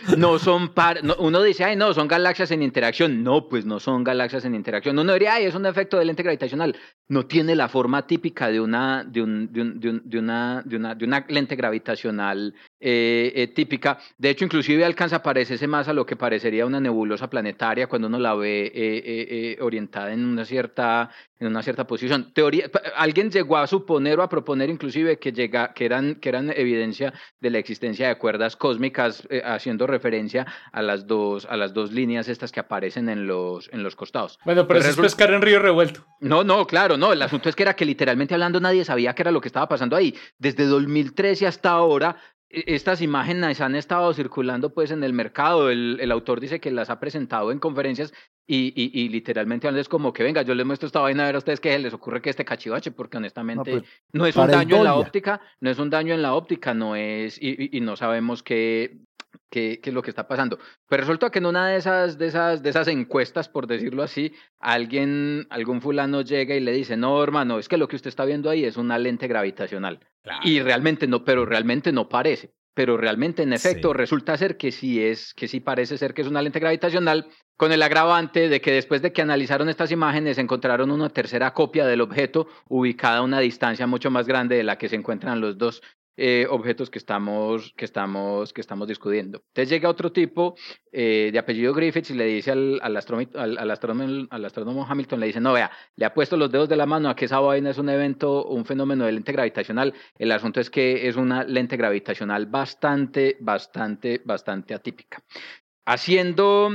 no son par, no, uno dice, ay, no, son galaxias en interacción. No, pues no son galaxias en interacción. Uno diría, ay, es un efecto de lente gravitacional. No tiene la forma típica de una, de un, de un- de un- de una, de una, de una lente gravitacional eh, eh, típica. De hecho, inclusive alcanza a parecerse más a lo que parecería una nebulosa planetaria cuando uno la ve eh, orientada en una cierta, en una cierta posición. Teoría, alguien llegó a suponer o a proponer inclusive que llega, que eran, que eran evidencia de la existencia de cuerdas cósmicas, haciendo referencia a las dos, a las dos líneas estas que aparecen en los, en los costados. Bueno, pero eso es pescar en río revuelto. no, no, claro, no. El asunto es que era que literalmente hablando nadie sabía qué era lo que estaba pasando ahí. Desde 2013 hasta ahora, estas imágenes han estado circulando pues en el mercado. El, el autor dice que las ha presentado en conferencias y, y, y literalmente es como que venga, yo les muestro esta vaina a ver a ustedes qué les ocurre que este cachivache, porque honestamente No, no, pues, es un daño en la óptica, no es un daño en la óptica, no es, y, y- y no sabemos qué, qué, qué es lo que está pasando. Pero resulta que en una de esas, de esas, de esas encuestas, por decirlo así, alguien, algún fulano llega y le dice, no, hermano, es que lo que usted está viendo ahí es una lente gravitacional. Y realmente no, pero realmente no parece. Pero realmente, en efecto, Sí. resulta ser que sí es, que sí parece ser que es una lente gravitacional, con el agravante de que después de que analizaron estas imágenes, encontraron una tercera copia del objeto ubicada a una distancia mucho más grande de la que se encuentran los dos eh, objetos que estamos, que, estamos, que estamos discutiendo. Entonces llega otro tipo eh, de apellido Griffiths y le dice al, al, al, al astrónomo, al astrónomo Hamilton, le dice, no, vea, le ha puesto los dedos de la mano a que esa vaina es un evento, un fenómeno de lente gravitacional. El asunto es que es una lente gravitacional bastante, bastante, bastante atípica. Haciendo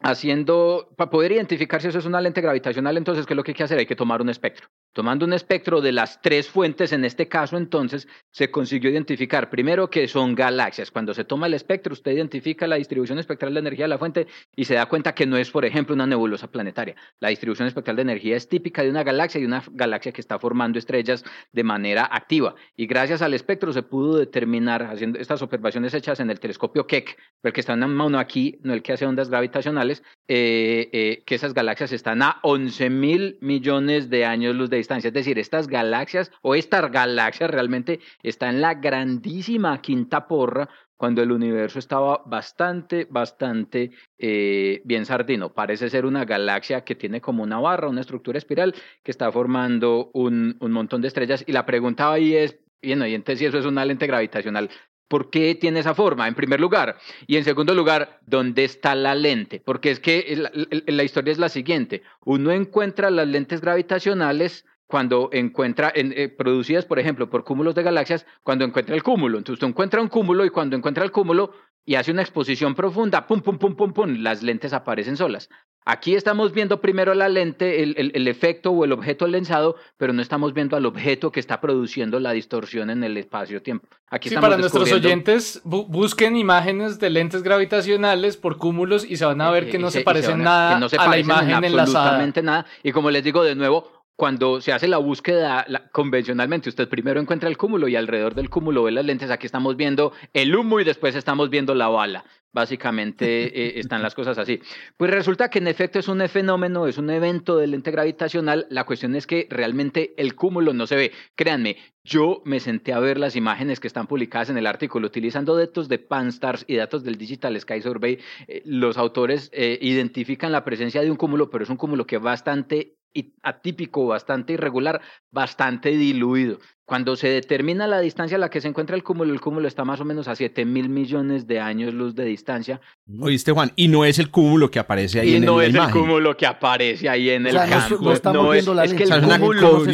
haciendo, para poder identificar si eso es una lente gravitacional, entonces, ¿qué es lo que hay que hacer? Hay que tomar un espectro. Tomando un espectro de las tres fuentes, en este caso, entonces, se consiguió identificar primero que son galaxias. Cuando se toma el espectro, usted identifica la distribución espectral de energía de la fuente y se da cuenta que no es, por ejemplo, una nebulosa planetaria. La distribución espectral de energía es típica de una galaxia y una galaxia que está formando estrellas de manera activa. Y gracias al espectro se pudo determinar, haciendo estas observaciones hechas en el telescopio Keck, el que está en mano aquí, no el que hace ondas gravitacionales, eh, eh, que esas galaxias están a 11 mil millones de años luz de distancia. Es decir, estas galaxias o esta galaxia realmente está en la grandísima quinta porra cuando el universo estaba bastante, bastante eh, bien sardino. Parece ser una galaxia que tiene como una barra, una estructura espiral que está formando un, montón de estrellas. Y la pregunta ahí es, y entonces si eso es una lente gravitacional, ¿Por qué tiene esa forma? En primer lugar. Y en segundo lugar, ¿dónde está la lente? Porque es que la, historia es la siguiente. Uno encuentra las lentes gravitacionales cuando encuentra, eh, producidas, por ejemplo, por cúmulos de galaxias, cuando encuentra el cúmulo. Entonces usted encuentra un cúmulo y cuando encuentra el cúmulo y hace una exposición profunda, pum, pum, pum, pum, pum, las lentes aparecen solas. Aquí estamos viendo primero la lente, el, el, efecto o el objeto lensado, pero no estamos viendo al objeto que está produciendo la distorsión en el espacio-tiempo. Aquí sí, para nuestros oyentes, busquen imágenes de lentes gravitacionales por cúmulos y se van a ver que no se, parecen nada a la imagen en Absolutamente nada. Y como les digo de nuevo, cuando se hace la búsqueda convencionalmente, usted primero encuentra el cúmulo y alrededor del cúmulo ve las lentes. Aquí estamos viendo el humo y después estamos viendo la bala. Básicamente eh, están las cosas así. Pues resulta que en efecto es un fenómeno, es un evento de lente gravitacional. La cuestión es que realmente el cúmulo no se ve. Créanme, yo me senté a ver las imágenes que están publicadas en el artículo utilizando datos de Panstars y datos del Digital Sky Survey. Eh, los autores eh, identifican la presencia de un cúmulo, pero es un cúmulo que es bastante atípico, bastante irregular, bastante diluido. Cuando se determina la distancia a la que se encuentra el cúmulo, el cúmulo está más o menos a 7 mil millones de años luz de distancia. Oíste, Juan, y no es el cúmulo que aparece ahí y en no el, es el cúmulo que aparece ahí en el campo. No, es, es, que el cúmulo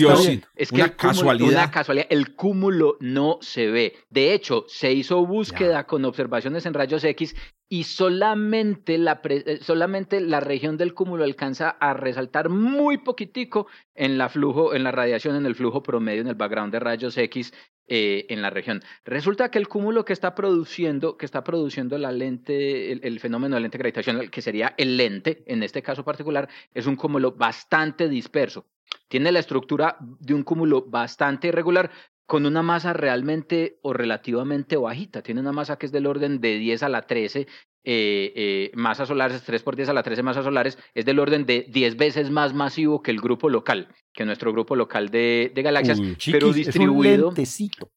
es que una casualidad. Una casualidad. El cúmulo no se ve. De hecho, se hizo búsqueda con observaciones en rayos X y solamente la, eh, solamente la región del cúmulo alcanza a resaltar muy poquitico en la flujo, en la radiación, en el flujo promedio, en el background de rayos X eh, en la región. Resulta que el cúmulo que está produciendo, que está produciendo la lente, el, fenómeno de lente gravitacional, que sería el lente, en este caso particular, es un cúmulo bastante disperso. Tiene la estructura de un cúmulo bastante irregular, con una masa realmente o relativamente bajita. Tiene una masa que es del orden de 10 a la 13 eh, eh, masas solares, 3 por 10 a la 13 masas solares, es del orden de 10 veces más masivo que el grupo local, que nuestro grupo local de, de galaxias, pero distribuido.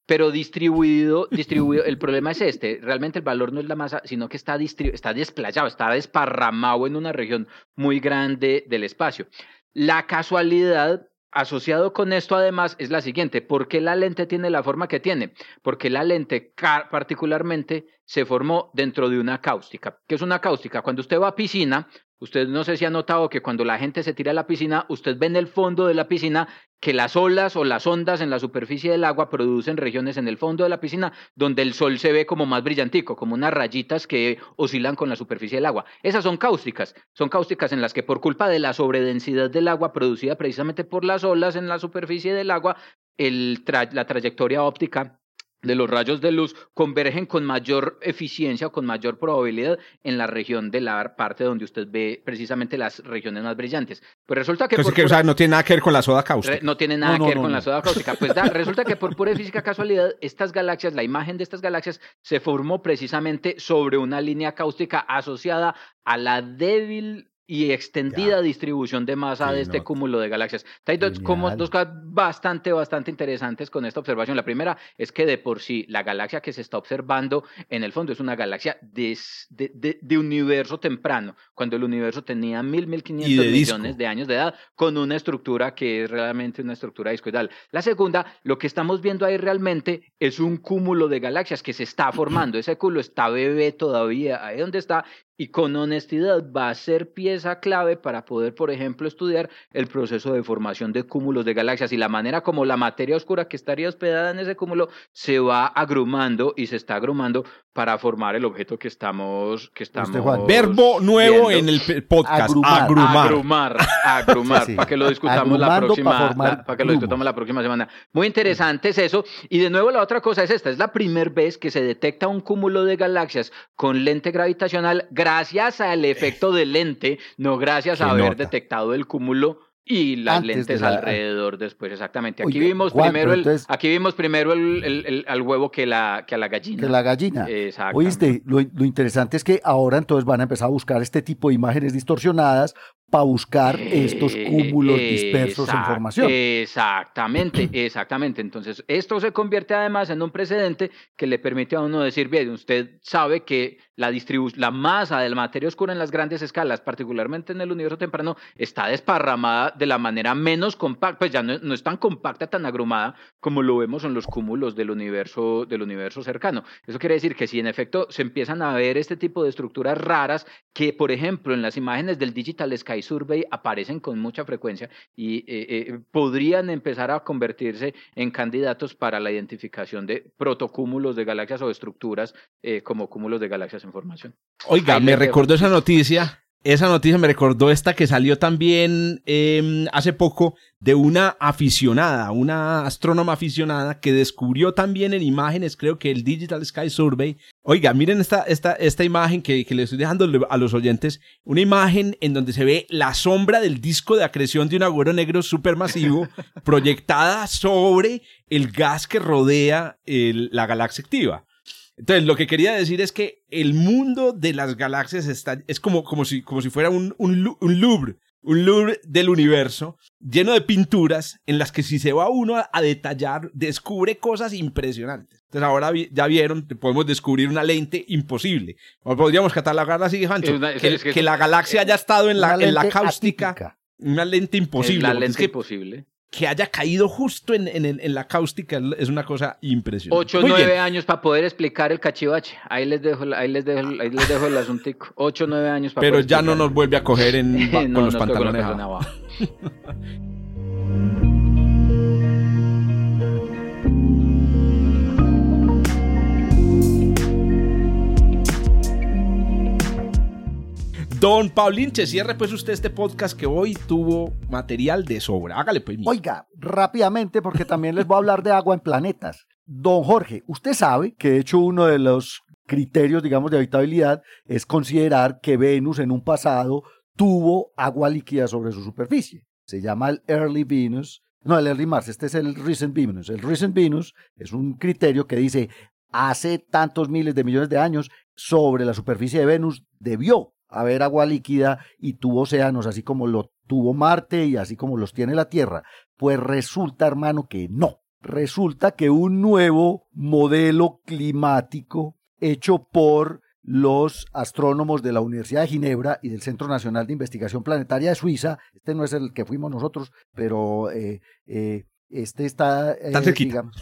pero distribuido, distribuido. el problema es este: realmente el valor no es la masa, sino que está, está desplayado, está desparramado en una región muy grande del espacio. La casualidad Asociado con esto, además, es la siguiente. ¿Por qué la lente tiene la forma que tiene? Porque la lente particularmente se formó dentro de una cáustica. ¿Qué es una cáustica? Cuando usted va a piscina, usted no sé si ha notado que cuando la gente se tira a la piscina, usted ve en el fondo de la piscina que las olas o las ondas en la superficie del agua producen regiones en el fondo de la piscina donde el sol se ve como más brillantico, como unas rayitas que oscilan con la superficie del agua. Esas son cáusticas, son cáusticas en las que por culpa de la sobredensidad del agua producida precisamente por las olas en la superficie del agua, la trayectoria óptica de los rayos de luz convergen con mayor eficiencia o con mayor probabilidad en la región de la parte donde usted ve precisamente las regiones más brillantes. Pues resulta que... o sea, no tiene nada que ver con la soda cáustica. No tiene nada que ver con la soda cáustica. Pues resulta que por pura física casualidad, estas galaxias, la imagen de estas galaxias se formó precisamente sobre una línea cáustica asociada a la débil y extendida distribución de masa de este cúmulo de galaxias. Hay dos, como, dos cosas bastante, bastante interesantes con esta observación. La primera es que de por sí la galaxia que se está observando en el fondo es una galaxia de, de, de, universo temprano, cuando el universo tenía mil, mil quinientos millones de años de edad, con una estructura que es realmente una estructura discoidal. La segunda, lo que estamos viendo ahí realmente es un cúmulo de galaxias que se está formando. Ese cúmulo está bebé todavía, ahí donde está, y con honestidad va a ser pieza clave para poder, por ejemplo, estudiar el proceso de formación de cúmulos de galaxias y la manera como la materia oscura que estaría hospedada en ese cúmulo se va agrumando y se está agrumando para formar el objeto que estamos que estamos verbo nuevo en el podcast. Agrumar. Agrumar. Agrumar, para que lo discutamos la próxima para, que lo discutamos la próxima semana. Muy interesante es eso. Y de nuevo la otra cosa es esta es la primera vez que se detecta un cúmulo de galaxias con lente gravitacional gracias al efecto del lente no gracias a haber detectado el cúmulo Y las Antes de lentes la- alrededor después, exactamente. Aquí vimos Juan, primero, el, aquí vimos primero el, el- el- al huevo que, la, que a la gallina. Que la gallina. Oíste, lo, lo interesante es que ahora entonces van a empezar a buscar este tipo de imágenes distorsionadas para buscar estos Eh, cúmulos dispersos en exact- formación. Exactamente, exactamente. Entonces, esto se convierte además en un precedente que le permite a uno decir, bien, usted sabe que la la masa de la materia oscura en las grandes escalas, particularmente en el universo temprano, está desparramada de la manera menos compacta, pues ya no, no es tan compacta, tan agrumada como lo vemos en los cúmulos del universo, del universo cercano. Eso quiere decir que si en efecto se empiezan a ver este tipo de estructuras raras que, por ejemplo, en las imágenes del Digital Sky Survey aparecen con mucha frecuencia y eh, eh, podrían empezar a convertirse en candidatos para la identificación de protocúmulos de galaxias o estructuras eh, como cúmulos de galaxias en formación. Oiga, Ahí me recordó esa noticia. Esa noticia me recordó esta que salió también eh, hace poco de una aficionada, una astrónoma aficionada que descubrió también en imágenes, creo que el Digital Sky Survey. Oiga, miren esta, esta, esta imagen que, que le estoy dejando a los oyentes. Una imagen en donde se ve la sombra del disco de acreción de un agujero negro supermasivo proyectada sobre el gas que rodea el- la galaxia activa. Entonces, lo que quería decir es que el mundo de las galaxias está, es como, como, si, como si fuera un, un, un Louvre, un Louvre del universo, lleno de pinturas en las que si se va uno a, a detallar, descubre cosas impresionantes. Entonces, ahora vi- ya vieron, podemos descubrir una lente imposible. O podríamos catalogarla así, Juancho, Es una- es- que, es que- que la galaxia haya estado en la, en la lente cáustica, atípica. una lente imposible. Es la porque es lente que, imposible. Que haya caído justo en, en- en la cáustica es una cosa impresionante. Ocho o Muy bien. nueve años para poder explicar el cachivache. Ahí les dejo, ahí les dejo, ahí les dejo el asuntico. Ocho o nueve años para Pero poder ya no nos vuelve a coger en, No, con los pantalones abajo. Don Paulinche, cierre pues usted este podcast que hoy tuvo material de sobra. Hágale pues. mi- Oiga, rápidamente, porque también les voy a hablar de agua en planetas. Don Jorge, usted sabe que de hecho uno de los criterios, digamos, de habitabilidad es considerar que Venus en un pasado tuvo agua líquida sobre su superficie. Se llama el Early Venus, no, el Early Mars, este es el Recent Venus. El Recent Venus es un criterio que dice hace tantos miles de millones de años sobre la superficie de Venus debió haber agua líquida y tuvo océanos, así como lo tuvo Marte y así como los tiene la Tierra. Pues resulta, hermano, que no. Resulta que un nuevo modelo climático hecho por los astrónomos de la Universidad de Ginebra y del Centro Nacional de Investigación Planetaria de Suiza, este no es el que fuimos nosotros, pero eh, eh, este está... eh, Está cerquita. digamos-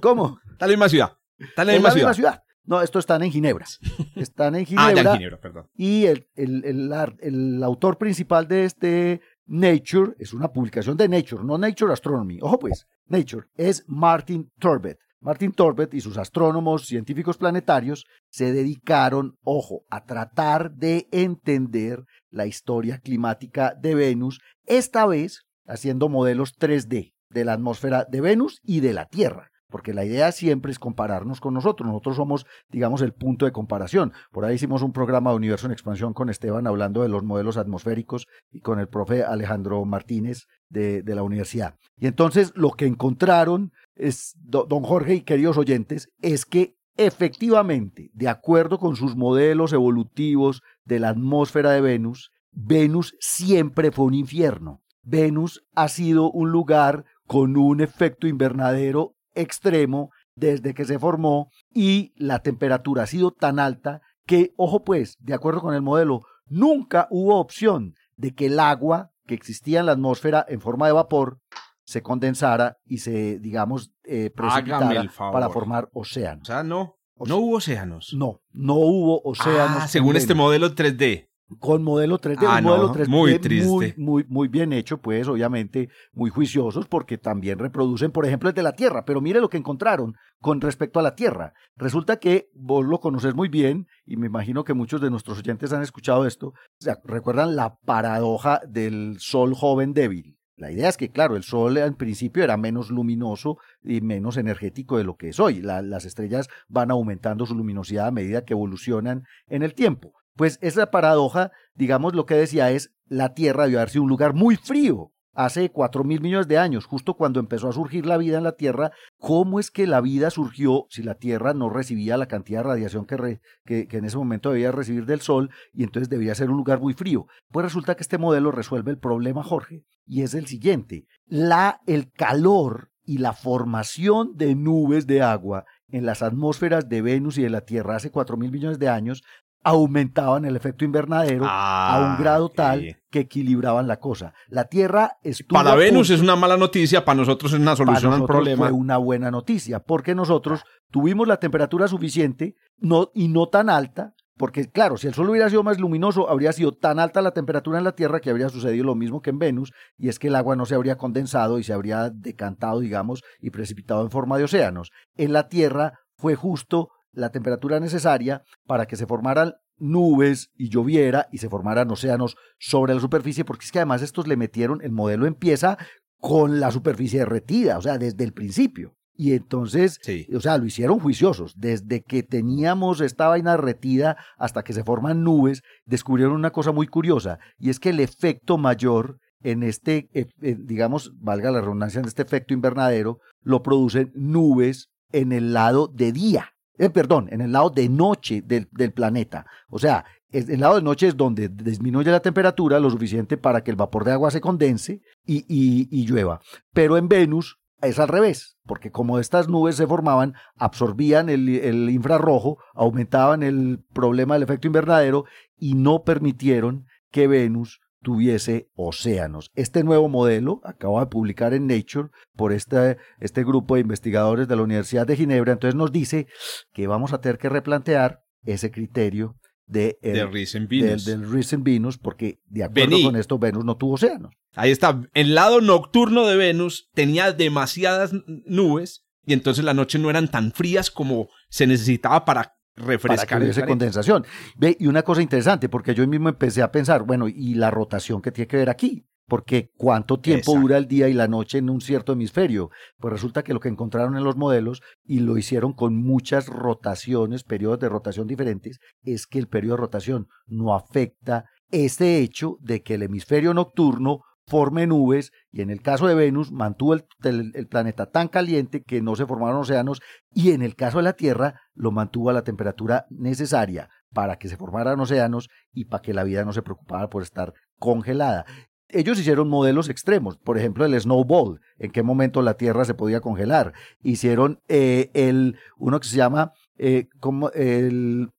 ¿Cómo? Está en la misma ciudad. Está en la ¿Es misma la ciudad. misma ciudad? No, estos están en Ginebra. Están en Ah, Ginebra. ya en Ginebra, perdón. Y el, el- el el autor principal de este Nature es una publicación de Nature, no Nature Astronomy. Ojo pues, Nature es Martin Torbett. Martin Torbett y sus astrónomos científicos planetarios se dedicaron, ojo, a tratar de entender la historia climática de Venus, esta vez haciendo modelos 3D de la atmósfera de Venus y de la Tierra. Porque la idea siempre es compararnos con nosotros. Nosotros somos, digamos, el punto de comparación. Por ahí hicimos un programa de Universo en Expansión con Esteban hablando de los modelos atmosféricos y con el profe Alejandro Martínez de, de la universidad. Y entonces lo que encontraron, es, do- don Jorge y queridos oyentes, es que efectivamente, de acuerdo con sus modelos evolutivos de la atmósfera de Venus, Venus siempre fue un infierno. Venus ha sido un lugar con un efecto invernadero extremo desde que se formó y la temperatura ha sido tan alta que, ojo pues, de acuerdo con el modelo, nunca hubo opción de que el agua que existía en la atmósfera en forma de vapor se condensara y se, digamos, eh, precipitara para formar O océanos. sea, no. O No hubo océanos. No, no hubo océanos. Ah, en según este modelo 3D. Con modelo 3D, Ah, un modelo no, 3D muy triste. muy, muy, muy bien hecho, pues obviamente muy juiciosos porque también reproducen, por ejemplo, el de la Tierra. Pero mire lo que encontraron con respecto a la Tierra. Resulta que vos lo conoces muy bien y me imagino que muchos de nuestros oyentes han escuchado esto. O sea, recuerdan la paradoja del Sol joven débil. La idea es que, claro, el Sol al principio era menos luminoso y menos energético de lo que es hoy. La- las estrellas van aumentando su luminosidad a medida que evolucionan en el tiempo. Pues esa paradoja, digamos, lo que decía es, la Tierra debió haber sido un lugar muy frío, hace cuatro mil millones de años, justo cuando empezó a surgir la vida en la Tierra, ¿cómo es que la vida surgió si la Tierra no recibía la cantidad de radiación que, que, que, en ese momento debía recibir del Sol y entonces debía ser un lugar muy frío? Pues resulta que este modelo resuelve el problema, Jorge, y es el siguiente. La, el calor y la formación de nubes de agua en las atmósferas de Venus y de la Tierra hace cuatro mil millones de años aumentaban el efecto invernadero a un grado tal que equilibraban la cosa. La Tierra estuvo Para Venus es una mala noticia, para nosotros es una solución al problema. Fue una buena noticia, porque nosotros tuvimos la temperatura suficiente no, y no tan alta, porque claro, si el Sol hubiera sido más luminoso, habría sido tan alta la temperatura en la Tierra que habría sucedido lo mismo que en Venus, y es que el agua no se habría condensado y se habría decantado, digamos, y precipitado en forma de océanos. En la Tierra fue justo la temperatura necesaria para que se formaran nubes y lloviera y se formaran océanos sobre la superficie, porque es que además estos le metieron, el modelo empieza con la superficie derretida, o sea, desde el principio. Y entonces, o sea, lo hicieron juiciosos. Desde que teníamos esta vaina derretida hasta que se forman nubes, descubrieron una cosa muy curiosa, y es que el efecto mayor en este, eh, eh, digamos, valga la redundancia, en este efecto invernadero, lo producen nubes en el lado de día. Eh, perdón, en el lado de noche del, planeta. O sea, el lado de noche es donde disminuye la temperatura lo suficiente para que el vapor de agua se condense y, y, llueva. Pero en Venus es al revés, porque como estas nubes se formaban, absorbían el, el infrarrojo, aumentaban el problema del efecto invernadero y no permitieron que Venus tuviese océanos. Este nuevo modelo acaba de publicar en Nature por este, este grupo de investigadores de la Universidad de Ginebra, entonces nos dice que vamos a tener que replantear ese criterio de el, del, Venus. del, Venus, porque de acuerdo con esto Venus no tuvo océanos. Ahí está, el lado nocturno de Venus tenía demasiadas nubes y entonces las noches no eran tan frías como se necesitaba para refrescar esa condensación. Ve, y una cosa interesante, porque yo mismo empecé a pensar, bueno, y la rotación que tiene que ver aquí, porque cuánto tiempo dura el día y la noche en un cierto hemisferio. Pues resulta que lo que encontraron en los modelos, y lo hicieron con muchas rotaciones, periodos de rotación diferentes, es que el periodo de rotación no afecta este hecho de que el hemisferio nocturno forme nubes y en el caso de Venus mantuvo el, planeta tan caliente que no se formaron océanos y en el caso de la Tierra lo mantuvo a la temperatura necesaria para que se formaran océanos y para que la vida no se preocupara por estar congelada. Ellos hicieron modelos extremos, por ejemplo el snowball, en qué momento la Tierra se podía congelar. Hicieron eh, el uno que se llama eh, como el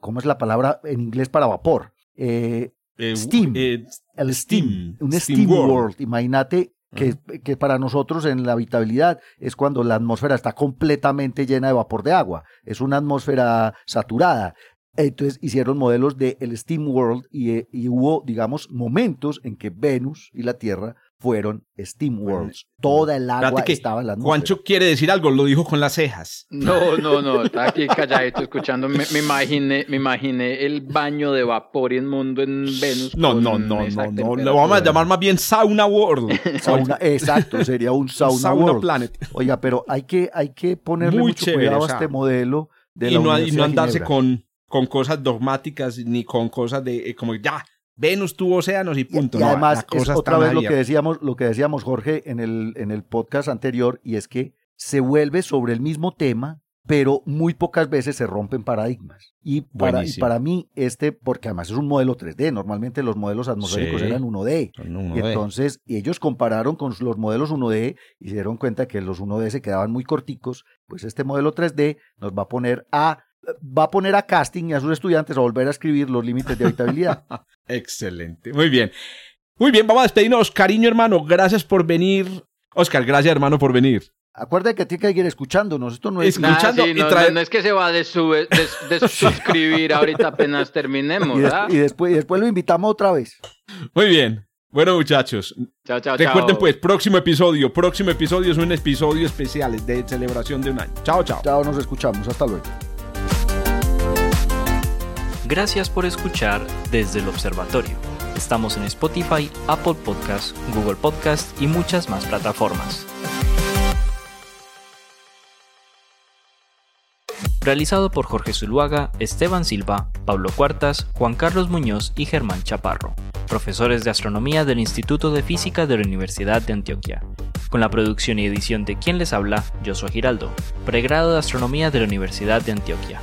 ¿cómo es la palabra en inglés para vapor? Eh, eh, Steam. Eh, el Steam. Un Steam, World. Imagínate que, que, para nosotros en la habitabilidad es cuando la atmósfera está completamente llena de vapor de agua. Es una atmósfera saturada. Entonces hicieron modelos de el Steam World y, y, hubo, digamos, momentos en que Venus y la Tierra fueron Steam Worlds. Toda el agua estaba en la atmósfera. Juancho quiere decir algo, lo dijo con las cejas. No, no, no, está aquí calladito escuchando. Me, me, imaginé, me imaginé el baño de vapor inmundo en Venus. No, no, no, no, no. Lo vamos a llamar más bien Sauna World. Sauna, exacto, sería un Sauna, sauna World. Planet. Oiga, pero hay que, hay que ponerle mucho cuidado a este modelo de y la no, y no andarse Ginebra. con, con cosas dogmáticas ni con cosas de eh, como ya Venus tuvo océanos y punto. Y, no, además, es otra vez lo que decíamos, lo que decíamos Jorge en el, en el podcast anterior, y es que se vuelve sobre el mismo tema, pero muy pocas veces se rompen paradigmas. Y para, y para mí, este, porque además es un modelo 3D, normalmente los modelos atmosféricos Sí. eran 1D. Son uno Y de- entonces y ellos compararon con los modelos 1D y se dieron cuenta que los 1D se quedaban muy corticos, pues este modelo 3D nos va a poner a va a poner a casting y a sus estudiantes a volver a escribir los límites de habitabilidad. Excelente. Muy bien. Muy bien, vamos a despedirnos. Cariño, hermano, gracias por venir. Oscar, gracias, hermano, por venir. Acuérdate que tiene que seguir escuchándonos, esto no es Escucha- escuchando sí, y no, no, no es que se va a desube- des- desuscribir ahorita apenas terminemos, y, des- ¿verdad? y después, y después lo invitamos otra vez. Muy bien. Bueno, muchachos, Chao, chao, recuerden chao. pues, próximo episodio. Próximo episodio es un episodio especial de celebración de un año. Chao, chao. Chao, nos escuchamos, hasta luego. Gracias por escuchar desde el observatorio. Estamos en Spotify, Apple Podcast, Google Podcast y muchas más plataformas. Realizado por Jorge Zuluaga, Esteban Silva, Pablo Cuartas, Juan Carlos Muñoz y Germán Chaparro. profesores de astronomía del Instituto de Física de la Universidad de Antioquia. Con la producción y edición de quien les habla, soy Giraldo, pregrado de astronomía de la Universidad de Antioquia.